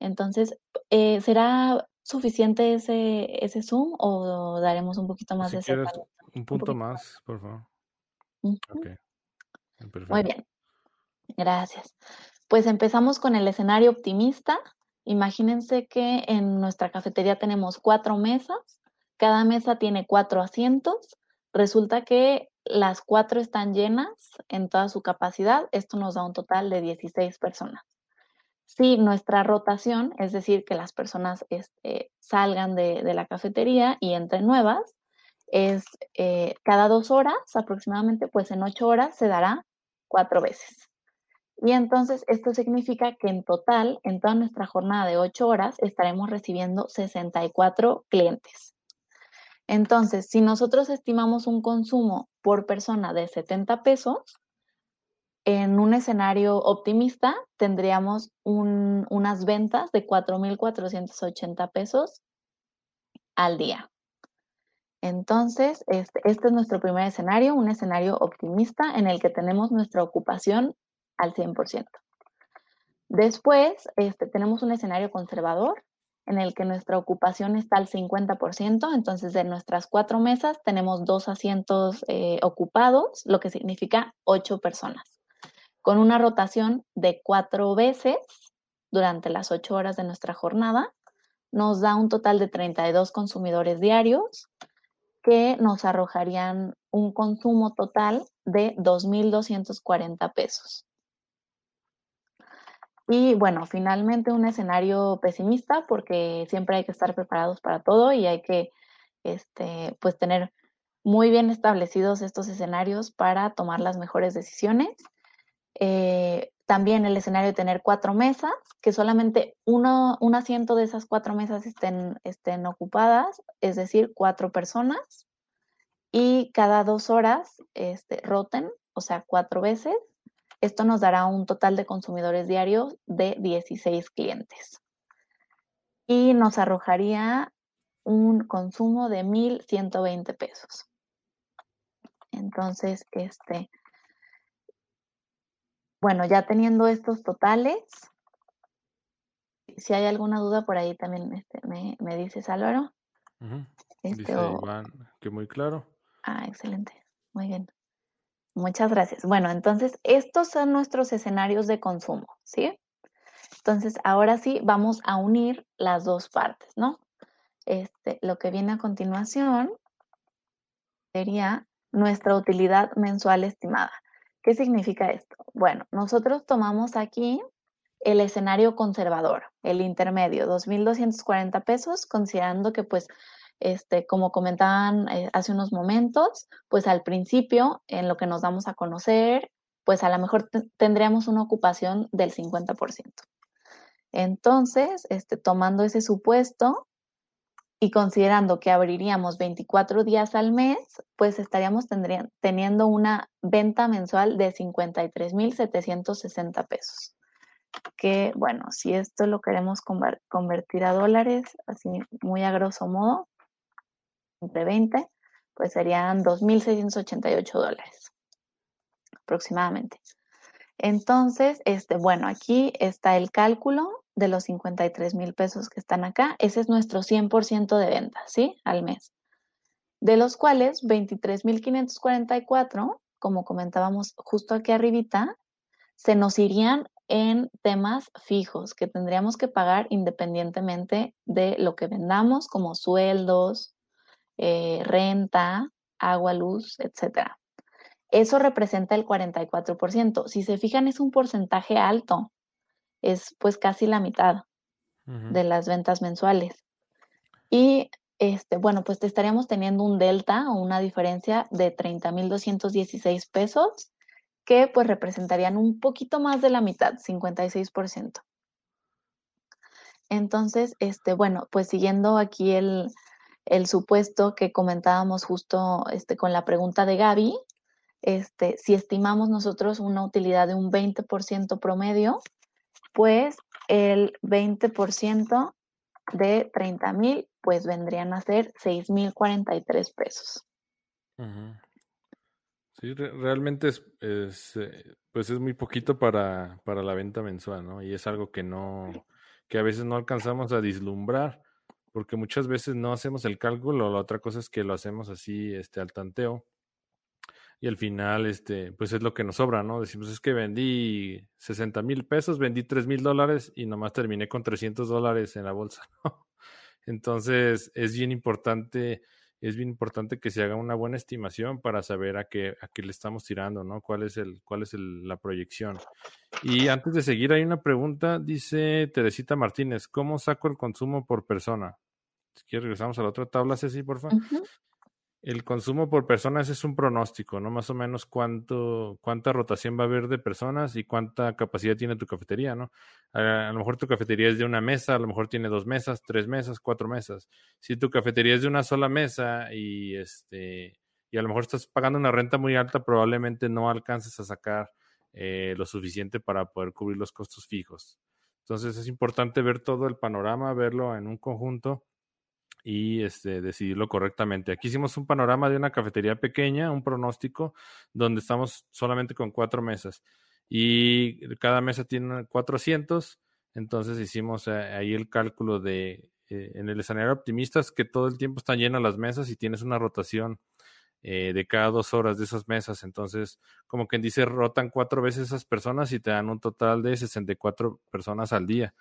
Entonces, eh, ¿será suficiente ese, ese Zoom o daremos un poquito más de quieres, Un punto más, por favor. Muy bien, gracias. Pues empezamos con el escenario optimista. Imagínense que en nuestra cafetería tenemos cuatro mesas, cada mesa tiene cuatro asientos. Resulta que las cuatro están llenas en toda su capacidad. Esto nos da un total de 16 personas. Si nuestra rotación, es decir, que las personas este, salgan de, la cafetería y entren nuevas, es eh, cada dos horas aproximadamente, pues en ocho horas se dará cuatro veces. Y entonces esto significa que en total, en toda nuestra jornada de ocho horas, estaremos recibiendo 64 clientes. Entonces, si nosotros estimamos un consumo por persona de 70 pesos, en un escenario optimista tendríamos unas ventas de 4.480 pesos al día. Entonces, este, este, es nuestro primer escenario, un escenario optimista en el que tenemos nuestra ocupación al 100%. Después, este, tenemos un escenario conservador en el que nuestra ocupación está al 50%, entonces de nuestras cuatro mesas tenemos dos asientos eh, ocupados, lo que significa ocho personas, con una rotación de cuatro veces durante las ocho horas de nuestra jornada, nos da un total de 32 consumidores diarios, que nos arrojarían un consumo total de 2.240 pesos. Y bueno, finalmente un escenario pesimista porque siempre hay que estar preparados para todo y hay que este, pues tener muy bien establecidos estos escenarios para tomar las mejores decisiones. Eh, también el escenario de tener cuatro mesas, que solamente uno, un asiento de esas cuatro mesas estén, estén ocupadas, es decir, cuatro personas, y cada dos horas este, roten, o sea, cuatro veces. Esto nos dará un total de consumidores diarios de 16 clientes. Y nos arrojaría un consumo de 1.120 pesos. Entonces, este, bueno, ya teniendo estos totales, si hay alguna duda por ahí también este, me, me, dices, Álvaro. este, Dice Iván que muy claro. Ah, excelente. Muy bien. Muchas gracias. Bueno, entonces estos son nuestros escenarios de consumo, ¿sí? Entonces, ahora sí vamos a unir las dos partes, ¿no? Este, lo que viene a continuación sería nuestra utilidad mensual estimada. ¿Qué significa esto? Bueno, nosotros tomamos aquí el escenario conservador, el intermedio, 2.240 pesos, considerando que pues este, como comentaban eh, hace unos momentos, pues al principio, en lo que nos damos a conocer, pues a lo mejor tendríamos una ocupación del 50%. Entonces, este, tomando ese supuesto y considerando que abriríamos 24 días al mes, pues estaríamos teniendo una venta mensual de 53.760 pesos. Que bueno, si esto lo queremos convertir a dólares, así muy a grosso modo, entre 20, pues serían 2.688 dólares aproximadamente. Entonces, este, bueno, aquí está el cálculo de los 53 mil pesos que están acá. Ese es nuestro 100% de ventas, ¿sí? Al mes. De los cuales 23.544, como comentábamos justo aquí arribita, se nos irían en temas fijos que tendríamos que pagar independientemente de lo que vendamos, como sueldos, eh, renta, agua, luz, etcétera. Eso representa el 44%. Si se fijan, es un porcentaje alto. Es pues casi la mitad de las ventas mensuales. Y este, bueno, pues estaríamos teniendo un delta o una diferencia de 30.216 pesos que pues representarían un poquito más de la mitad, 56%. Entonces, este, bueno, pues siguiendo aquí el, el supuesto que comentábamos justo este, con la pregunta de Gaby, este, si estimamos nosotros una utilidad de un 20% promedio, pues el 20% de 30 mil, pues vendrían a ser 6 mil 43 pesos. Sí, realmente es, eh, pues es muy poquito para, para la venta mensual, ¿no? Y es algo que no, que a veces no alcanzamos a dislumbrar, porque muchas veces no hacemos el cálculo, la otra cosa es que lo hacemos así, este, al tanteo y al final, este, pues es lo que nos sobra, ¿no? Decimos, es que vendí 60 mil pesos, vendí 3 mil dólares y nomás terminé con 300 dólares en la bolsa, ¿no? Entonces, es bien importante, es bien importante que se haga una buena estimación para saber a qué, a qué le estamos tirando, ¿no? ¿Cuál es, el, cuál es la proyección? Y antes de seguir, hay una pregunta, dice Teresita Martínez, ¿cómo saco el consumo por persona? Si quieres, regresamos a la otra tabla, Ceci, por favor. El consumo por personas es un pronóstico, ¿no? Más o menos cuánto, cuánta rotación va a haber de personas y cuánta capacidad tiene tu cafetería, ¿no? A, lo mejor tu cafetería es de una mesa, a lo mejor tiene dos mesas, tres mesas, cuatro mesas. Si tu cafetería es de una sola mesa y este y a lo mejor estás pagando una renta muy alta, probablemente no alcances a sacar eh, lo suficiente para poder cubrir los costos fijos. Entonces es importante ver todo el panorama, verlo en un conjunto y este, decidirlo correctamente. Aquí hicimos un panorama de una cafetería pequeña, un pronóstico, donde estamos solamente con cuatro mesas y cada mesa tiene 400, entonces hicimos eh, ahí el cálculo de, eh, en el escenario optimista, que todo el tiempo están llenas las mesas y tienes una rotación eh, de cada dos horas de esas mesas, entonces como quien dice, rotan cuatro veces esas personas y te dan un total de 64 personas al día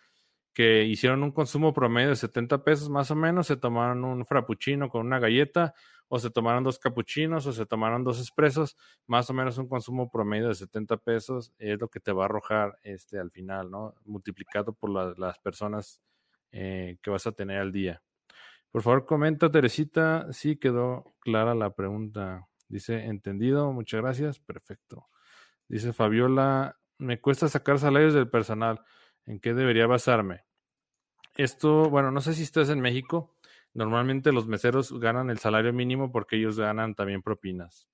que hicieron un consumo promedio de 70 pesos más o menos, se tomaron un frappuccino con una galleta, o se tomaron dos capuchinos, o se tomaron dos expresos, más o menos un consumo promedio de 70 pesos es lo que te va a arrojar este al final, ¿no? Multiplicado por las personas eh, que vas a tener al día. Por favor, comenta, Teresita, si quedó clara la pregunta. Dice, entendido, muchas gracias, perfecto. Dice Fabiola, me cuesta sacar salarios del personal. ¿En qué debería basarme? Esto, bueno, no sé si estás en México. Normalmente los meseros ganan el salario mínimo porque ellos ganan también propinas.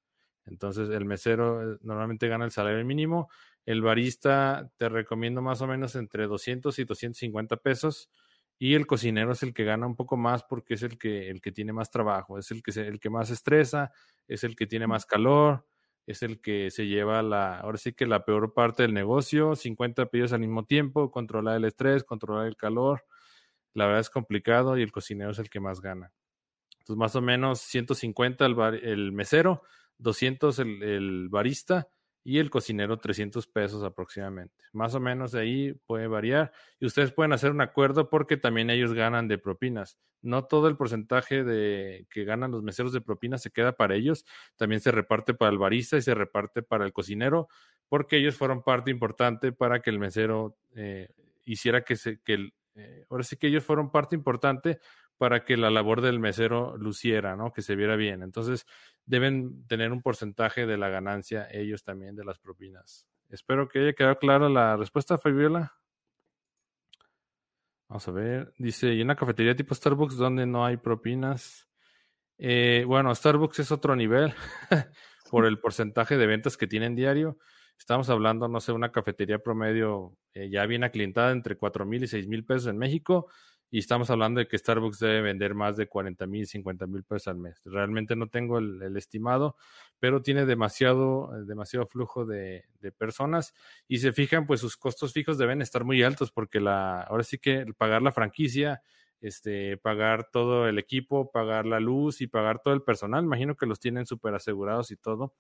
Entonces, el mesero eh, normalmente gana el salario mínimo. El barista te recomiendo más o menos entre 200 y 250 pesos. Y el cocinero es el que gana un poco más porque es el que, el que tiene más trabajo, es el que, el que más estresa, es el que tiene más calor, es el que se lleva la, ahora sí que la peor parte del negocio, 50 pedidos al mismo tiempo, controlar el estrés, controlar el calor. La verdad es complicado y el cocinero es el que más gana. Entonces, más o menos 150 el, el mesero, 200 el, el barista y el cocinero 300 pesos aproximadamente. Más o menos de ahí puede variar y ustedes pueden hacer un acuerdo porque también ellos ganan de propinas. No todo el porcentaje de que ganan los meseros de propinas se queda para ellos, también se reparte para el barista y se reparte para el cocinero porque ellos fueron parte importante para que el mesero eh, hiciera que se que el, eh, ahora sí que ellos fueron parte importante para que la labor del mesero luciera, ¿no? Que se viera bien. Entonces, deben tener un porcentaje de la ganancia ellos también de las propinas. Espero que haya quedado clara la respuesta, Fabiola. Vamos a ver. Dice, ¿y una cafetería tipo Starbucks donde no hay propinas? Eh, bueno, Starbucks es otro nivel por el porcentaje de ventas que tienen diario. Estamos hablando, no sé, una cafetería promedio eh, ya bien aclientada entre cuatro mil y seis mil pesos en México y estamos hablando de que Starbucks debe vender más de 40 mil, 50 mil pesos al mes. Realmente no tengo el, estimado, pero tiene demasiado, eh, demasiado flujo de, de, personas y se fijan, pues sus costos fijos deben estar muy altos porque la, ahora sí que pagar la franquicia, este, pagar todo el equipo, pagar la luz y pagar todo el personal, imagino que los tienen súper asegurados y todo.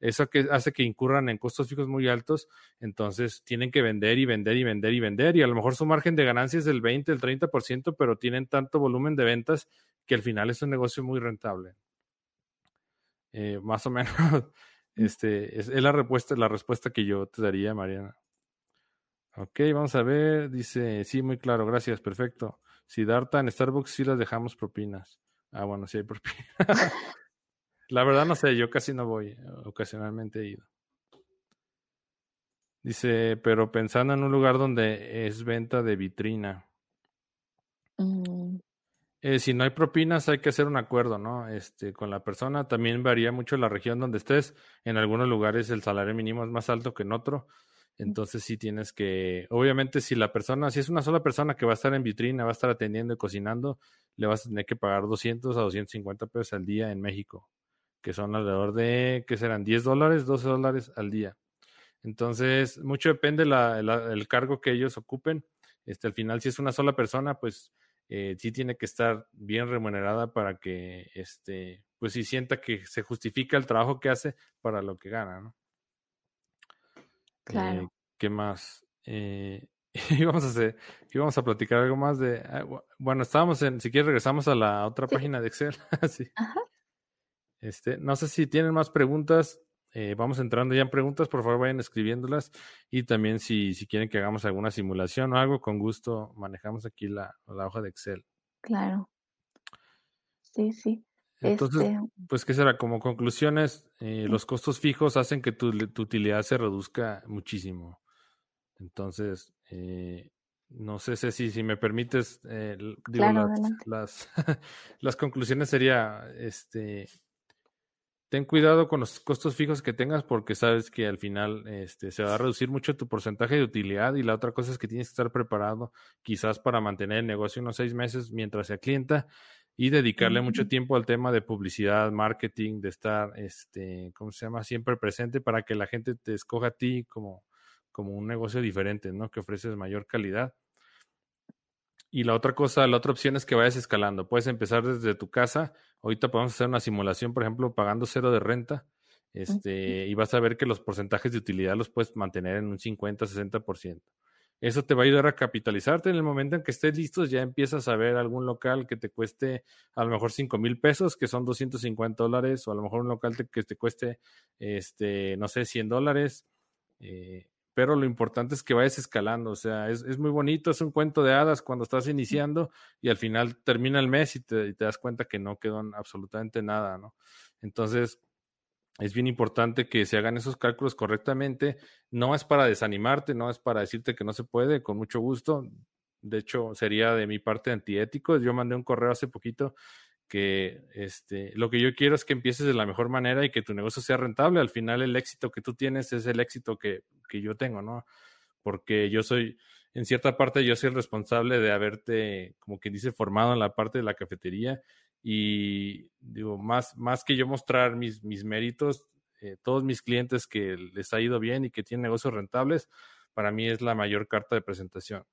Eso que hace que incurran en costos fijos muy altos, entonces tienen que vender y vender y vender y vender y a lo mejor su margen de ganancia es del 20, el 30%, pero tienen tanto volumen de ventas que al final es un negocio muy rentable. Eh, más o menos, este, es, la respuesta, la respuesta que yo te daría, Mariana. Ok, vamos a ver, dice, sí, muy claro, gracias, perfecto. Si Darta en Starbucks sí las dejamos propinas. Ah, bueno, sí hay propinas. La verdad no sé, yo casi no voy, ocasionalmente he ido. Dice, pero pensando en un lugar donde es venta de vitrina. Mm. Eh, si no hay propinas, hay que hacer un acuerdo, ¿no? Este, con la persona. También varía mucho la región donde estés. En algunos lugares el salario mínimo es más alto que en otro. Entonces sí tienes que, obviamente si la persona, si es una sola persona que va a estar en vitrina, va a estar atendiendo y cocinando, le vas a tener que pagar 200 a 250 pesos al día en México que son alrededor de, ¿qué serán? 10 dólares, 12 dólares al día. Entonces, mucho depende la, el cargo que ellos ocupen. Este, al final, si es una sola persona, pues eh, sí tiene que estar bien remunerada para que, este, pues sí sienta que se justifica el trabajo que hace para lo que gana, ¿no? Claro. Eh, ¿Qué más? Eh, íbamos a hacer, íbamos a platicar algo más de, ah, bueno, estábamos en, si quieres regresamos a la otra página de Excel. sí. Ajá. Este, no sé si tienen más preguntas. Eh, vamos entrando ya en preguntas, por favor vayan escribiéndolas. Y también si, si quieren que hagamos alguna simulación o algo, con gusto manejamos aquí la, la hoja de Excel. Claro. Sí, sí. Entonces, este pues, ¿qué será? Como conclusiones, eh, los costos fijos hacen que tu, tu, utilidad se reduzca muchísimo. Entonces, eh, no sé si, si me permites, digo, las, las, las, conclusiones sería, este, ten cuidado con los costos fijos que tengas porque sabes que al final este, se va a reducir mucho tu porcentaje de utilidad y la otra cosa es que tienes que estar preparado quizás para mantener el negocio unos seis meses mientras sea clienta y dedicarle mucho tiempo al tema de publicidad, marketing, de estar, este, ¿cómo se llama? Siempre presente para que la gente te escoja a ti como, como un negocio diferente, ¿no? Que ofreces mayor calidad. Y la otra cosa, la otra opción es que vayas escalando. Puedes empezar desde tu casa. Ahorita podemos hacer una simulación, por ejemplo, pagando cero de renta. Este, y vas a ver que los porcentajes de utilidad los puedes mantener en un 50, 60%. Eso te va a ayudar a capitalizarte en el momento en que estés listo, ya empiezas a ver algún local que te cueste a lo mejor 5 mil pesos, que son 250 dólares, o a lo mejor un local que te cueste, este, no sé, 100 dólares. Eh, pero lo importante es que vayas escalando, o sea, es, muy bonito, es un cuento de hadas cuando estás iniciando y al final termina el mes y te, te das cuenta que no quedó absolutamente nada, ¿no? Entonces, es bien importante que se hagan esos cálculos correctamente. No es para desanimarte, no es para decirte que no se puede, con mucho gusto. De hecho, sería de mi parte antiético. Yo mandé un correo hace poquito que este, lo que yo quiero es que empieces de la mejor manera y que tu negocio sea rentable. Al final el éxito que tú tienes es el éxito que, que yo tengo, ¿no? Porque yo soy, en cierta parte, yo soy el responsable de haberte, como quien dice, formado en la parte de la cafetería y digo, más, más que yo mostrar mis, mis méritos, eh, todos mis clientes que les ha ido bien y que tienen negocios rentables, para mí es la mayor carta de presentación.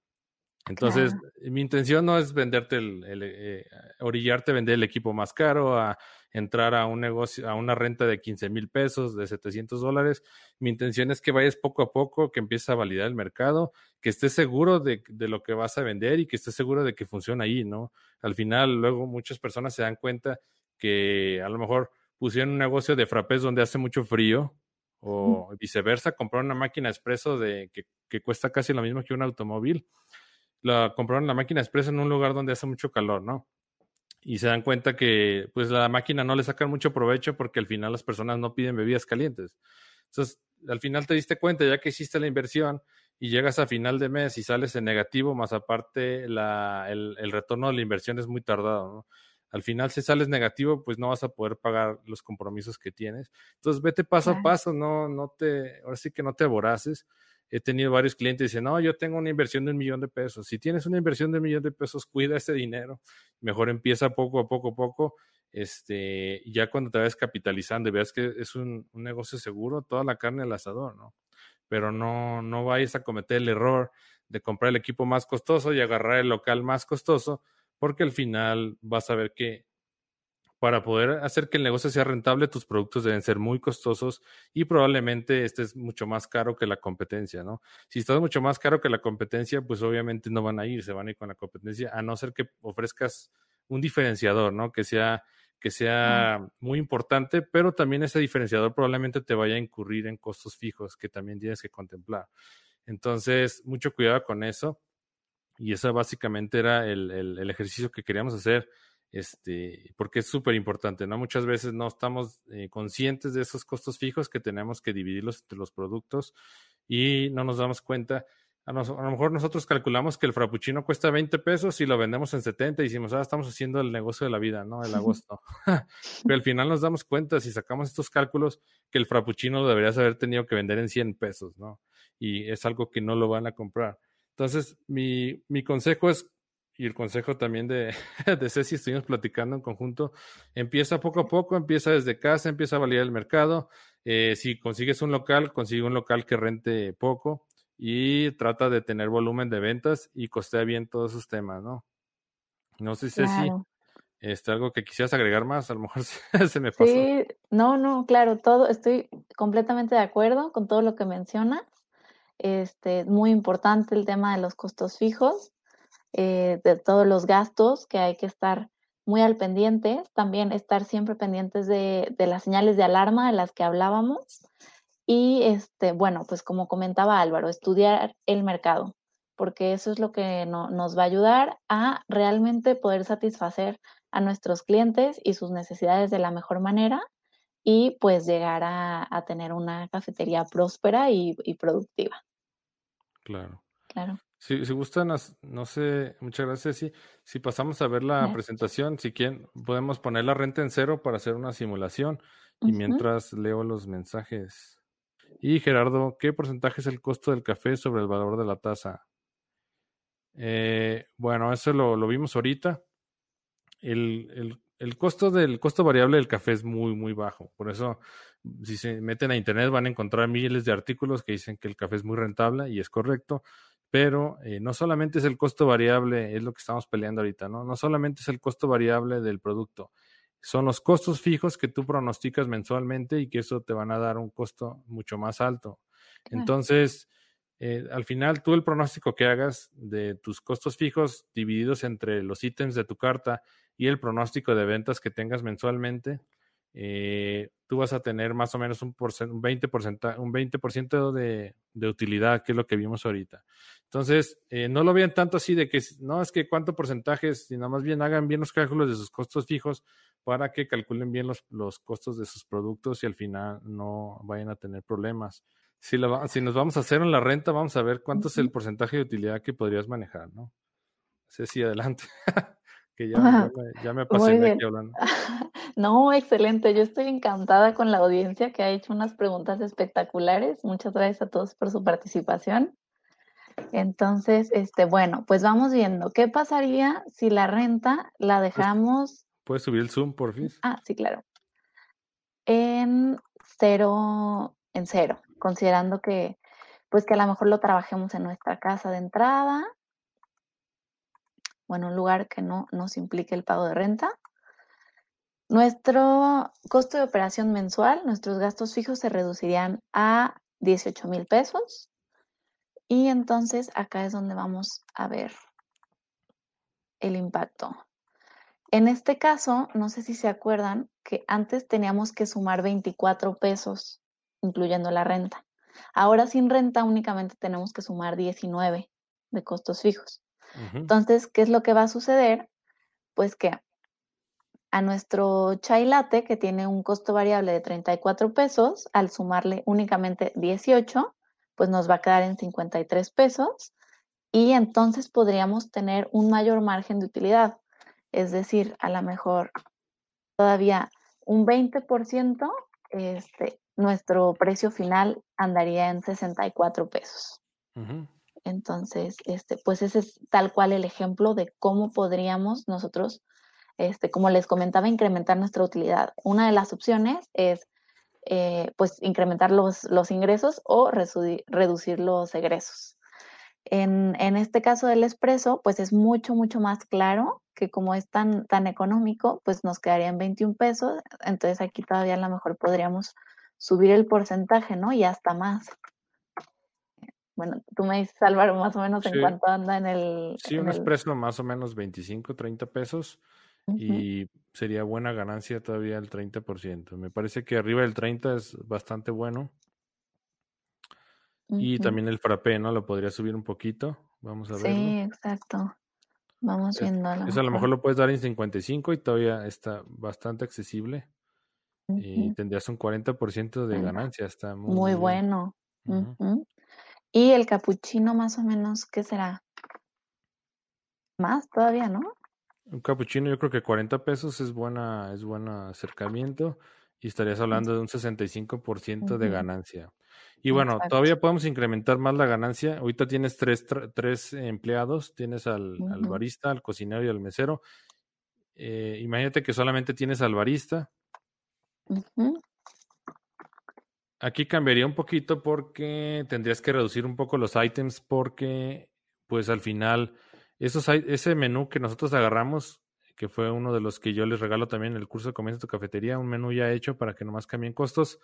Entonces, mi intención no es venderte el, eh, orillarte a vender el equipo más caro, a entrar a un negocio, a una renta de 15 mil pesos, de 700 dólares. Mi intención es que vayas poco a poco, que empieces a validar el mercado, que estés seguro de, de, lo que vas a vender y que estés seguro de que funciona ahí, ¿no? Al final, luego muchas personas se dan cuenta que a lo mejor pusieron un negocio de frappés donde hace mucho frío o viceversa, compraron una máquina expreso de que, que cuesta casi lo mismo que un automóvil la compraron la máquina expresa en un lugar donde hace mucho calor, ¿no? y se dan cuenta que pues la máquina no le saca mucho provecho porque al final las personas no piden bebidas calientes. Entonces, al final te diste cuenta ya que hiciste la inversión y llegas a final de mes y sales en negativo, más aparte la, el, el, retorno de la inversión es muy tardado, ¿no? Al final, si sales negativo, pues no vas a poder pagar los compromisos que tienes. Entonces, vete paso a paso, no, no te, ahora sí que no te aboraces. He tenido varios clientes que dicen, no, yo tengo una inversión de un millón de pesos. Si tienes una inversión de un millón de pesos, cuida ese dinero. Mejor empieza poco a poco a poco. Este, ya cuando te vayas capitalizando y veas que es un, un negocio seguro, toda la carne al asador, ¿no? pero no, no vayas a cometer el error de comprar el equipo más costoso y agarrar el local más costoso, porque al final vas a ver que para poder hacer que el negocio sea rentable, tus productos deben ser muy costosos y probablemente estés mucho más caro que la competencia, ¿no? Si estás mucho más caro que la competencia, pues obviamente no van a ir, se van a ir con la competencia, a no ser que ofrezcas un diferenciador, ¿no? Que sea que sea muy importante, pero también ese diferenciador probablemente te vaya a incurrir en costos fijos que también tienes que contemplar. Entonces, mucho cuidado con eso. Y ese básicamente era el, el, ejercicio que queríamos hacer, este, porque es súper importante, ¿no? Muchas veces no estamos eh, conscientes de esos costos fijos que tenemos que dividirlos entre los productos y no nos damos cuenta a, lo mejor nosotros calculamos que el frappuccino cuesta 20 pesos y lo vendemos en 70 y decimos, ah, estamos haciendo el negocio de la vida, ¿no? El agosto. Pero al final nos damos cuenta, si sacamos estos cálculos, que el frappuccino lo deberías haber tenido que vender en 100 pesos, ¿no? Y es algo que no lo van a comprar. Entonces, mi, mi consejo es, y el consejo también de, de Ceci, estuvimos platicando en conjunto, empieza poco a poco, empieza desde casa, empieza a validar el mercado. Eh, si consigues un local, consigue un local que rente poco y trata de tener volumen de ventas y costea bien todos esos temas, ¿no? No sé claro. este, algo que quisieras agregar más, a lo mejor se me pasó. Sí, no, no, claro, todo, estoy completamente de acuerdo con todo lo que mencionas. Este, muy importante el tema de los costos fijos, eh, de todos los gastos que hay que estar muy al pendiente, también estar siempre pendientes de, de las señales de alarma de las que hablábamos y este, bueno, pues como comentaba Álvaro, estudiar el mercado, porque eso es lo que no, nos va a ayudar a realmente poder satisfacer a nuestros clientes y sus necesidades de la mejor manera y pues llegar a, a tener una cafetería próspera y, y, productiva. Claro. Claro. Si, si gustan, no sé, muchas gracias. Si, si pasamos a ver la presentación, si quieren, podemos poner la renta en cero para hacer una simulación y uh -huh. mientras leo los mensajes. Y Gerardo, ¿qué porcentaje es el costo del café sobre el valor de la tasa? Eh, bueno, eso lo, lo, vimos ahorita. El, el, el, costo del costo variable del café es muy, muy bajo. Por eso, si se meten a internet, van a encontrar miles de artículos que dicen que el café es muy rentable y es correcto. Pero eh, no solamente es el costo variable, es lo que estamos peleando ahorita, ¿no? No solamente es el costo variable del producto, son los costos fijos que tú pronosticas mensualmente y que eso te van a dar un costo mucho más alto. Entonces, eh, al final, tú el pronóstico que hagas de tus costos fijos divididos entre los ítems de tu carta y el pronóstico de ventas que tengas mensualmente, eh, tú vas a tener más o menos un, un 20%, un 20 de, de, utilidad, que es lo que vimos ahorita. Entonces, eh, no lo vean tanto así de que no es que cuánto porcentaje, sino más bien hagan bien los cálculos de sus costos fijos para que calculen bien los, los costos de sus productos y al final no vayan a tener problemas. Si, la, si nos vamos a hacer en la renta, vamos a ver cuánto es el porcentaje de utilidad que podrías manejar, ¿no? Sí, adelante. que ya, ya, me, ya me apasioné aquí hablando. No, excelente. Yo estoy encantada con la audiencia que ha hecho unas preguntas espectaculares. Muchas gracias a todos por su participación. Entonces, este, bueno, pues vamos viendo. ¿Qué pasaría si la renta la dejamos? ¿Puedes subir el zoom, por fin? Ah, sí, claro. En cero, en cero, considerando que, pues que a lo mejor lo trabajemos en nuestra casa de entrada. Bueno, un lugar que no nos implique el pago de renta. Nuestro costo de operación mensual, nuestros gastos fijos se reducirían a 18 mil pesos. Y entonces acá es donde vamos a ver el impacto. En este caso, no sé si se acuerdan que antes teníamos que sumar 24 pesos, incluyendo la renta. Ahora sin renta únicamente tenemos que sumar 19 de costos fijos. Uh -huh. Entonces, ¿qué es lo que va a suceder? Pues que a nuestro chai latte, que tiene un costo variable de 34 pesos, al sumarle únicamente 18, pues nos va a quedar en 53 pesos y entonces podríamos tener un mayor margen de utilidad. Es decir, a lo mejor todavía un 20%, este, nuestro precio final andaría en 64 pesos. Entonces, este, pues ese es tal cual el ejemplo de cómo podríamos nosotros, este, como les comentaba, incrementar nuestra utilidad. Una de las opciones es, eh, pues, incrementar los, los ingresos o reducir los egresos. En, en, este caso del expreso, pues es mucho, mucho más claro que como es tan, tan económico, pues nos quedaría en 21 pesos. Entonces aquí todavía a lo mejor podríamos subir el porcentaje, ¿no? Y hasta más. Bueno, tú me dices, Álvaro, más o menos en cuánto anda en el... Sí, un expreso más o menos 25, 30 pesos y sería buena ganancia todavía el 30%. Me parece que arriba del 30 es bastante bueno. Y también el frappé, ¿no? Lo podría subir un poquito. Vamos a ver. Sí, exacto. Vamos viendo. A lo eso a lo mejor lo puedes dar en 55 y todavía está bastante accesible. Y tendrías un 40% de ganancia. Está muy, muy bueno. Y el capuchino más o menos, ¿qué será? Más todavía, ¿no? Un capuchino yo creo que 40 pesos es buena, es buen acercamiento y estarías hablando de un 65% de ganancia. Y bueno, todavía podemos incrementar más la ganancia. Ahorita tienes tres, tres empleados, tienes al, barista, al cocinero y al mesero. Eh, imagínate que solamente tienes al barista. Aquí cambiaría un poquito porque tendrías que reducir un poco los ítems porque pues al final esos, ese menú que nosotros agarramos, que fue uno de los que yo les regalo también en el curso de comienzo de tu cafetería, un menú ya hecho para que nomás cambien costos,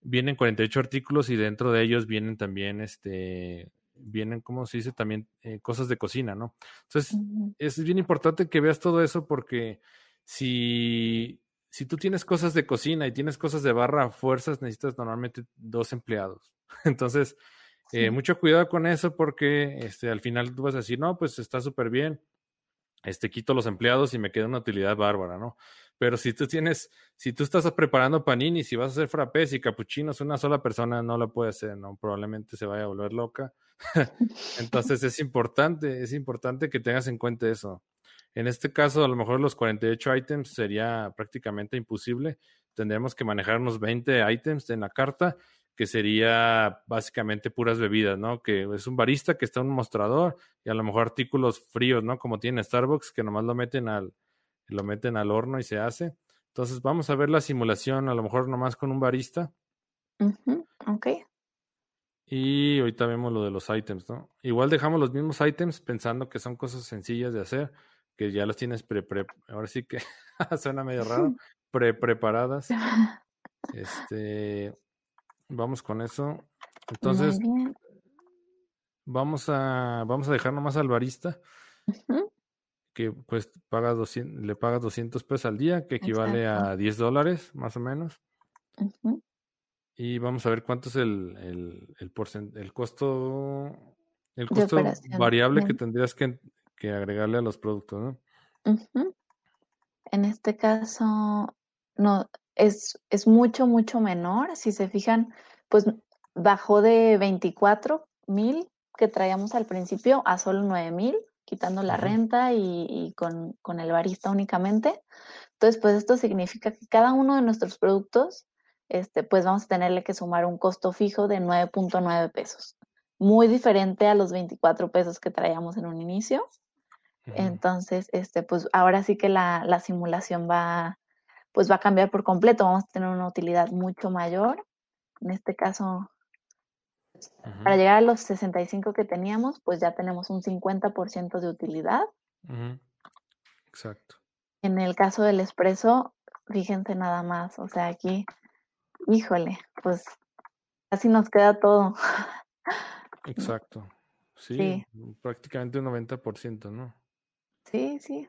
vienen 48 artículos y dentro de ellos vienen también este vienen, como se dice, también eh, cosas de cocina, ¿no? Entonces, es bien importante que veas todo eso porque si si tú tienes cosas de cocina y tienes cosas de barra a fuerzas, necesitas normalmente dos empleados. Entonces, eh, mucho cuidado con eso porque este, al final tú vas a decir, no, pues está súper bien, este, quito los empleados y me queda una utilidad bárbara, ¿no? Pero si tú tienes, si tú estás preparando panini, si vas a hacer frappés y capuchinos, una sola persona no lo puede hacer, ¿no? Probablemente se vaya a volver loca. Entonces es importante, es importante que tengas en cuenta eso. En este caso, a lo mejor los 48 items sería prácticamente imposible. Tendríamos que manejar unos 20 items en la carta, que sería básicamente puras bebidas, ¿no? Que es un barista que está en un mostrador y a lo mejor artículos fríos, ¿no? Como tiene Starbucks, que nomás lo meten al, lo meten al horno y se hace. Entonces, vamos a ver la simulación, a lo mejor nomás con un barista. Ok. Y ahorita vemos lo de los items, ¿no? Igual dejamos los mismos items pensando que son cosas sencillas de hacer que ya los tienes pre, pre ahora sí que suena medio raro, pre preparadas. Este, vamos con eso. Entonces, vamos a vamos a dejar nomás al barista. Que pues paga 200, le paga 200 pesos al día, que equivale a 10 dólares más o menos. Y vamos a ver cuánto es el, el, el, el costo, el costo variable que tendrías que, que agregarle a los productos, ¿no? En este caso, no, es, es mucho, mucho menor. Si se fijan, pues bajó de 24 mil que traíamos al principio a solo 9 mil, quitando la renta y, con, con, el barista únicamente. Entonces, pues esto significa que cada uno de nuestros productos, este, pues vamos a tenerle que sumar un costo fijo de 9.9 pesos. Muy diferente a los 24 pesos que traíamos en un inicio. Entonces, este, pues ahora sí que la, la, simulación va, pues va a cambiar por completo, vamos a tener una utilidad mucho mayor. En este caso, para llegar a los 65 que teníamos, pues ya tenemos un 50% de utilidad. Exacto. En el caso del expreso, fíjense nada más, o sea, aquí, híjole, pues así nos queda todo. Exacto. Sí, prácticamente un 90%, ¿no? Sí, sí.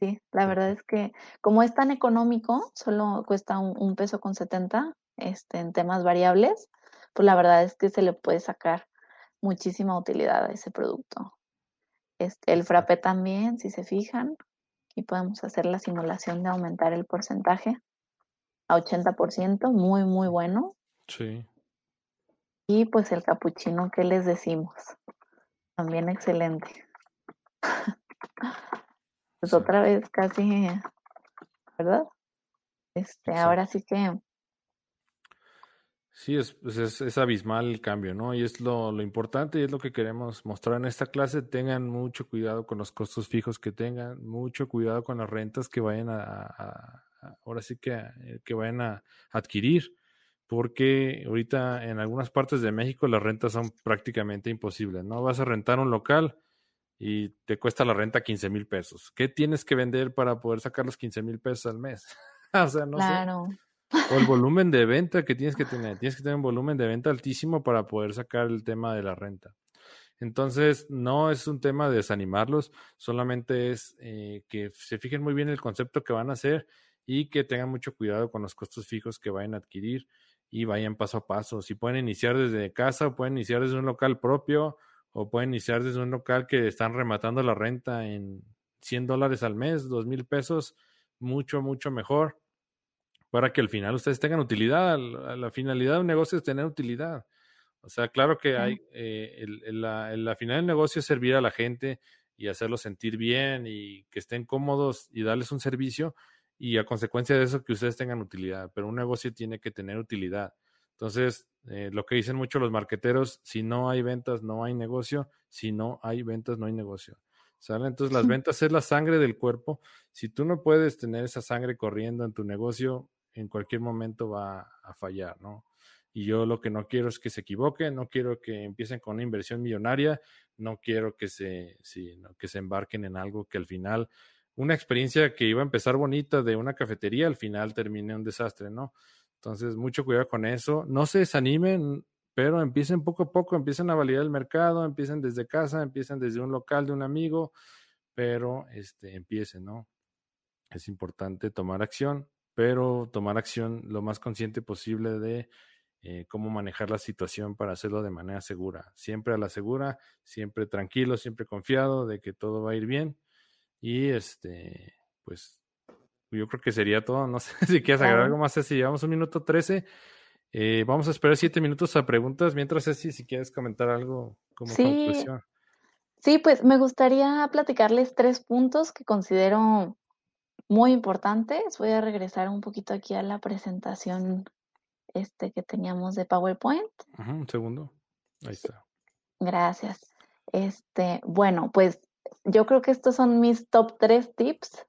Sí, la verdad es que como es tan económico, solo cuesta un, peso con 70 este, en temas variables, pues la verdad es que se le puede sacar muchísima utilidad a ese producto. Este, el frappé también, si se fijan, y podemos hacer la simulación de aumentar el porcentaje a 80%, muy, muy bueno. Sí. Y pues el capuchino, ¿qué les decimos? También excelente. pues otra vez casi, ¿verdad? Este, ahora sí que Sí, es, pues es, es, abismal el cambio, ¿no? Y es lo, lo, importante y es lo que queremos mostrar en esta clase. Tengan mucho cuidado con los costos fijos que tengan, mucho cuidado con las rentas que vayan a, a, ahora sí que, eh, que vayan a adquirir, porque ahorita en algunas partes de México las rentas son prácticamente imposibles, ¿no? Vas a rentar un local y te cuesta la renta 15 mil pesos. ¿Qué tienes que vender para poder sacar los 15 mil pesos al mes? o sea, no claro. sé. O el volumen de venta que tienes que tener. Tienes que tener un volumen de venta altísimo para poder sacar el tema de la renta. Entonces, no es un tema de desanimarlos, solamente es eh, que se fijen muy bien el concepto que van a hacer y que tengan mucho cuidado con los costos fijos que vayan a adquirir y vayan paso a paso. Si pueden iniciar desde casa o pueden iniciar desde un local propio o pueden iniciar desde un local que están rematando la renta en 100 dólares al mes, 2 mil pesos, mucho, mucho mejor para que al final ustedes tengan utilidad. La, finalidad de un negocio es tener utilidad. O sea, claro que hay, eh, la, la, finalidad del negocio es servir a la gente y hacerlos sentir bien y que estén cómodos y darles un servicio y a consecuencia de eso que ustedes tengan utilidad. Pero un negocio tiene que tener utilidad. Entonces, eh, lo que dicen mucho los marqueteros, si no hay ventas, no hay negocio. Si no hay ventas, no hay negocio. ¿Sale? Entonces, las ventas es la sangre del cuerpo. Si tú no puedes tener esa sangre corriendo en tu negocio, en cualquier momento va a fallar, ¿no? Y yo lo que no quiero es que se equivoquen, no quiero que empiecen con una inversión millonaria, no quiero que se, que se embarquen en algo que al final, una experiencia que iba a empezar bonita de una cafetería, al final termine un desastre, ¿no? Entonces, mucho cuidado con eso. No se desanimen, pero empiecen poco a poco, empiecen a validar el mercado, empiecen desde casa, empiecen desde un local de un amigo, pero este, empiecen, ¿no? Es importante tomar acción, pero tomar acción lo más consciente posible de eh, cómo manejar la situación para hacerlo de manera segura. Siempre a la segura, siempre tranquilo, siempre confiado de que todo va a ir bien. Y este, pues yo creo que sería todo. No sé si quieres agregar algo más, Si Llevamos un minuto trece. Eh, vamos a esperar siete minutos a preguntas. Mientras, Ceci, si quieres comentar algo como sí. conclusión. Sí, pues me gustaría platicarles tres puntos que considero muy importantes. Voy a regresar un poquito aquí a la presentación este, que teníamos de PowerPoint. un segundo. Ahí está. Gracias. Este, bueno, pues yo creo que estos son mis top tres tips.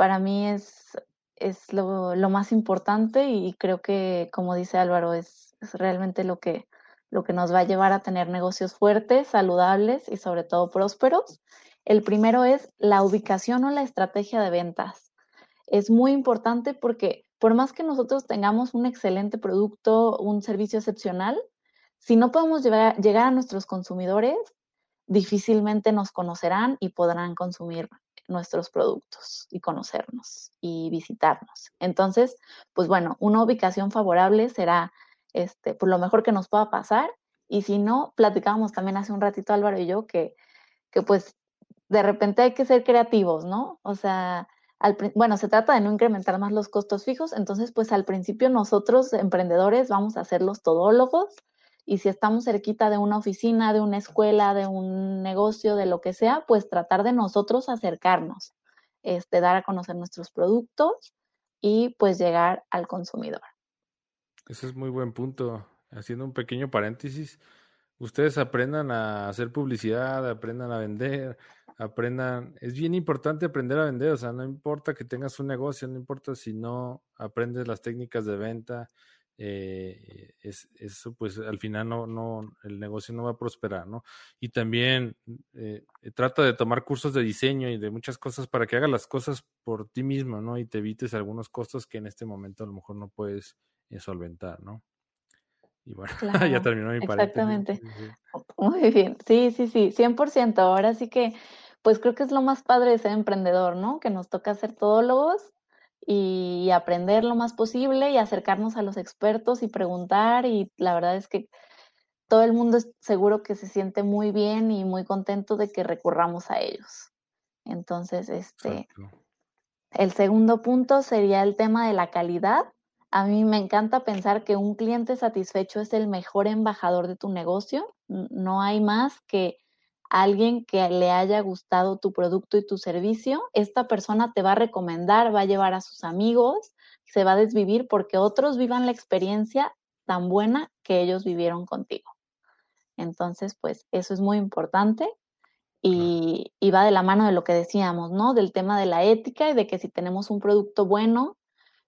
Para mí es, es lo, lo, más importante y creo que, como dice Álvaro, es, es realmente lo que, lo que nos va a llevar a tener negocios fuertes, saludables y sobre todo prósperos. El primero es la ubicación o la estrategia de ventas es muy importante porque por más que nosotros tengamos un excelente producto, un servicio excepcional, si no podemos llegar, llegar a nuestros consumidores, difícilmente nos conocerán y podrán consumir nuestros productos y conocernos y visitarnos. Entonces, pues bueno, una ubicación favorable será este, por pues lo mejor que nos pueda pasar. Y si no, platicábamos también hace un ratito Álvaro y yo que, que pues de repente hay que ser creativos, ¿no? O sea, bueno, se trata de no incrementar más los costos fijos, entonces pues al principio nosotros emprendedores vamos a ser los todólogos y si estamos cerquita de una oficina, de una escuela, de un negocio, de lo que sea, pues tratar de nosotros acercarnos, este, dar a conocer nuestros productos y pues llegar al consumidor. Ese es muy buen punto. Haciendo un pequeño paréntesis, ustedes aprendan a hacer publicidad, aprendan a vender, aprendan, es bien importante aprender a vender, o sea, no importa que tengas un negocio, no importa si no aprendes las técnicas de venta, eh, es, eso pues al final no, no, el negocio no va a prosperar, ¿no? Y también eh, trata de tomar cursos de diseño y de muchas cosas para que hagas las cosas por ti mismo, ¿no? Y te evites algunos costos que en este momento a lo mejor no puedes eh, solventar, ¿no? Y bueno, ya terminó mi paréntesis. Exactamente. Muy bien, sí, sí, sí, 100%. Ahora sí que pues creo que es lo más padre de ser emprendedor, ¿no? Que nos toca ser todólogos y aprender lo más posible y acercarnos a los expertos y preguntar y la verdad es que todo el mundo es seguro que se siente muy bien y muy contento de que recurramos a ellos. Entonces, este, El segundo punto sería el tema de la calidad. A mí me encanta pensar que un cliente satisfecho es el mejor embajador de tu negocio. No hay más que alguien que le haya gustado tu producto y tu servicio. Esta persona te va a recomendar, va a llevar a sus amigos, se va a desvivir porque otros vivan la experiencia tan buena que ellos vivieron contigo. Entonces, pues eso es muy importante y, y, va de la mano de lo que decíamos, ¿no? Del tema de la ética y de que si tenemos un producto bueno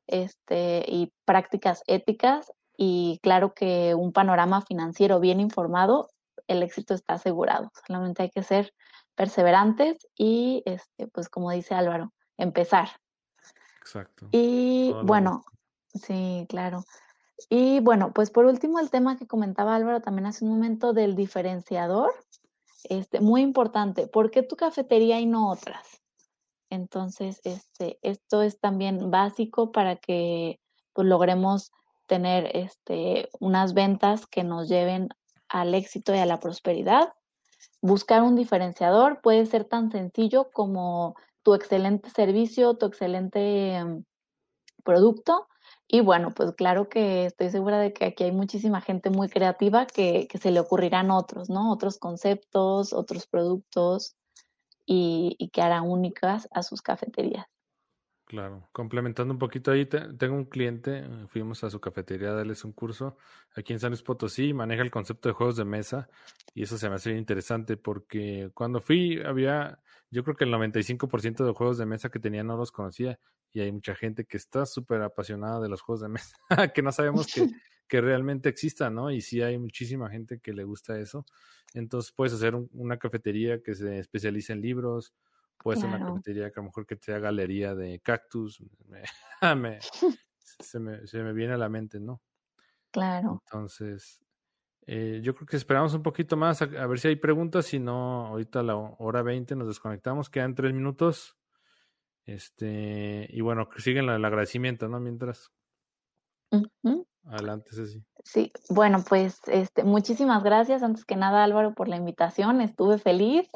este, y prácticas éticas y claro que un panorama financiero bien informado, el éxito está asegurado. Solamente hay que ser perseverantes y, este, pues como dice Álvaro, empezar. Exacto. Y bueno, sí, claro. Y bueno, pues por último el tema que comentaba Álvaro también hace un momento del diferenciador, este, muy importante, ¿por qué tu cafetería y no otras? Entonces, este, esto es también básico para que pues, logremos tener este, unas ventas que nos lleven al éxito y a la prosperidad. Buscar un diferenciador puede ser tan sencillo como tu excelente servicio, tu excelente mm, producto. Y bueno, pues claro que estoy segura de que aquí hay muchísima gente muy creativa que, que se le ocurrirán otros, ¿no? Otros conceptos, otros productos y, y que harán únicas a sus cafeterías. Claro, complementando un poquito ahí, tengo un cliente, eh, fuimos a su cafetería a darles un curso aquí en San Luis Potosí, maneja el concepto de juegos de mesa y eso se me hace bien interesante porque cuando fui había, yo creo que el 95% de juegos de mesa que tenía no los conocía y hay mucha gente que está súper apasionada de los juegos de mesa, que no sabemos que, que realmente existan, ¿no? Y sí hay muchísima gente que le gusta eso. Entonces puedes hacer una cafetería que se especialice en libros, Puede ser una cafetería que a lo mejor que sea galería de cactus. se, me, se, me, viene a la mente, ¿no? Claro. Entonces, eh, yo creo que esperamos un poquito más a, ver si hay preguntas. Si no, ahorita a la hora 20 nos desconectamos. Quedan tres minutos. Este, y bueno, siguen el agradecimiento, ¿no? Mientras. Adelante, Ceci. Sí, bueno, pues este, muchísimas gracias. Antes que nada, Álvaro, por la invitación. Estuve feliz.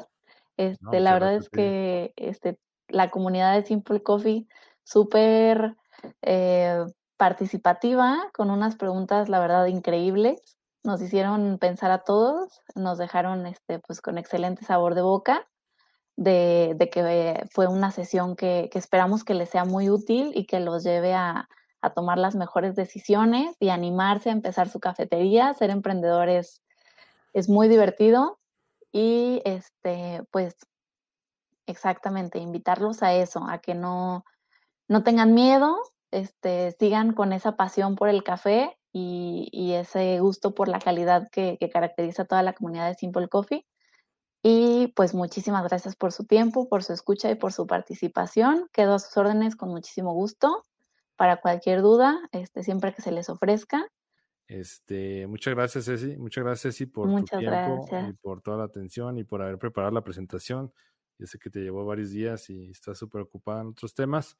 Este, la verdad es que este, la comunidad de Simple Coffee súper eh, participativa, con unas preguntas, la verdad, increíbles. Nos hicieron pensar a todos, nos dejaron este, pues, con excelente sabor de boca, de, de que fue una sesión que, que, esperamos que les sea muy útil y que los lleve a, a tomar las mejores decisiones y animarse a empezar su cafetería. Ser emprendedores es muy divertido y este, pues, exactamente, invitarlos a eso, a que no, no tengan miedo, este, sigan con esa pasión por el café y, y ese gusto por la calidad que, que, caracteriza a toda la comunidad de Simple Coffee. Y pues muchísimas gracias por su tiempo, por su escucha y por su participación. Quedo a sus órdenes con muchísimo gusto para cualquier duda, este, siempre que se les ofrezca. Este, muchas gracias, Ceci. Muchas gracias, Ceci, por tu tiempo y por toda la atención y por haber preparado la presentación. Yo sé que te llevó varios días y estás súper ocupada en otros temas.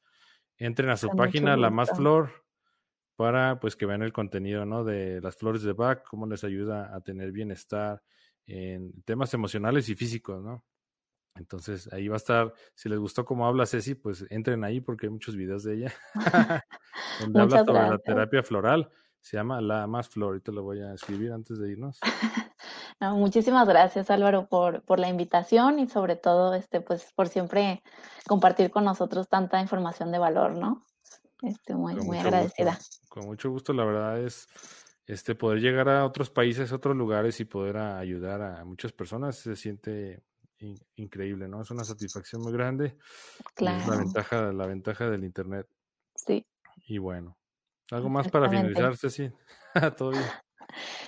Entren a su página, La Más Flor, para pues que vean el contenido, ¿no? De las flores de Bach, cómo les ayuda a tener bienestar en temas emocionales y físicos, ¿no? Entonces ahí va a estar, si les gustó cómo habla Ceci, pues entren ahí porque hay muchos videos de ella donde habla sobre la terapia floral se llama La Más Flor, y te lo voy a escribir antes de irnos. muchísimas gracias Álvaro por, por la invitación y sobre todo este, pues, por siempre compartir con nosotros tanta información de valor, ¿no? Este, muy, muy agradecida. Con mucho gusto, la verdad es este poder llegar a otros países, otros lugares y poder ayudar a muchas personas se siente increíble, ¿no? Es una satisfacción muy grande. Claro. Es la ventaja, la ventaja del internet. Sí. Y bueno, ¿Algo más para finalizar, Ceci? Todo bien.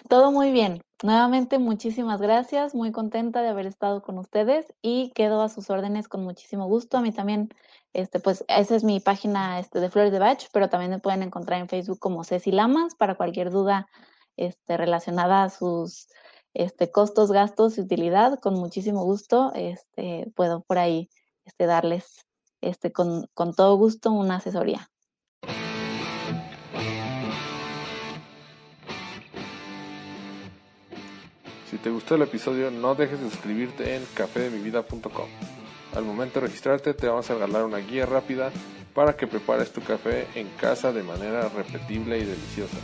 Todo muy bien. Nuevamente, muchísimas gracias. Muy contenta de haber estado con ustedes y quedo a sus órdenes con muchísimo gusto. A mí también, este, pues, esa es mi página este, de Flores de Bach, pero también me pueden encontrar en Facebook como Ceci Lamas para cualquier duda este, relacionada a sus este, costos, gastos y utilidad. Con muchísimo gusto, este, puedo por ahí este, darles este, con, con todo gusto una asesoría. Te gustó el episodio, no dejes de suscribirte en cafedemivida.com. Al momento de registrarte te vamos a regalar una guía rápida para que prepares tu café en casa de manera repetible y deliciosa.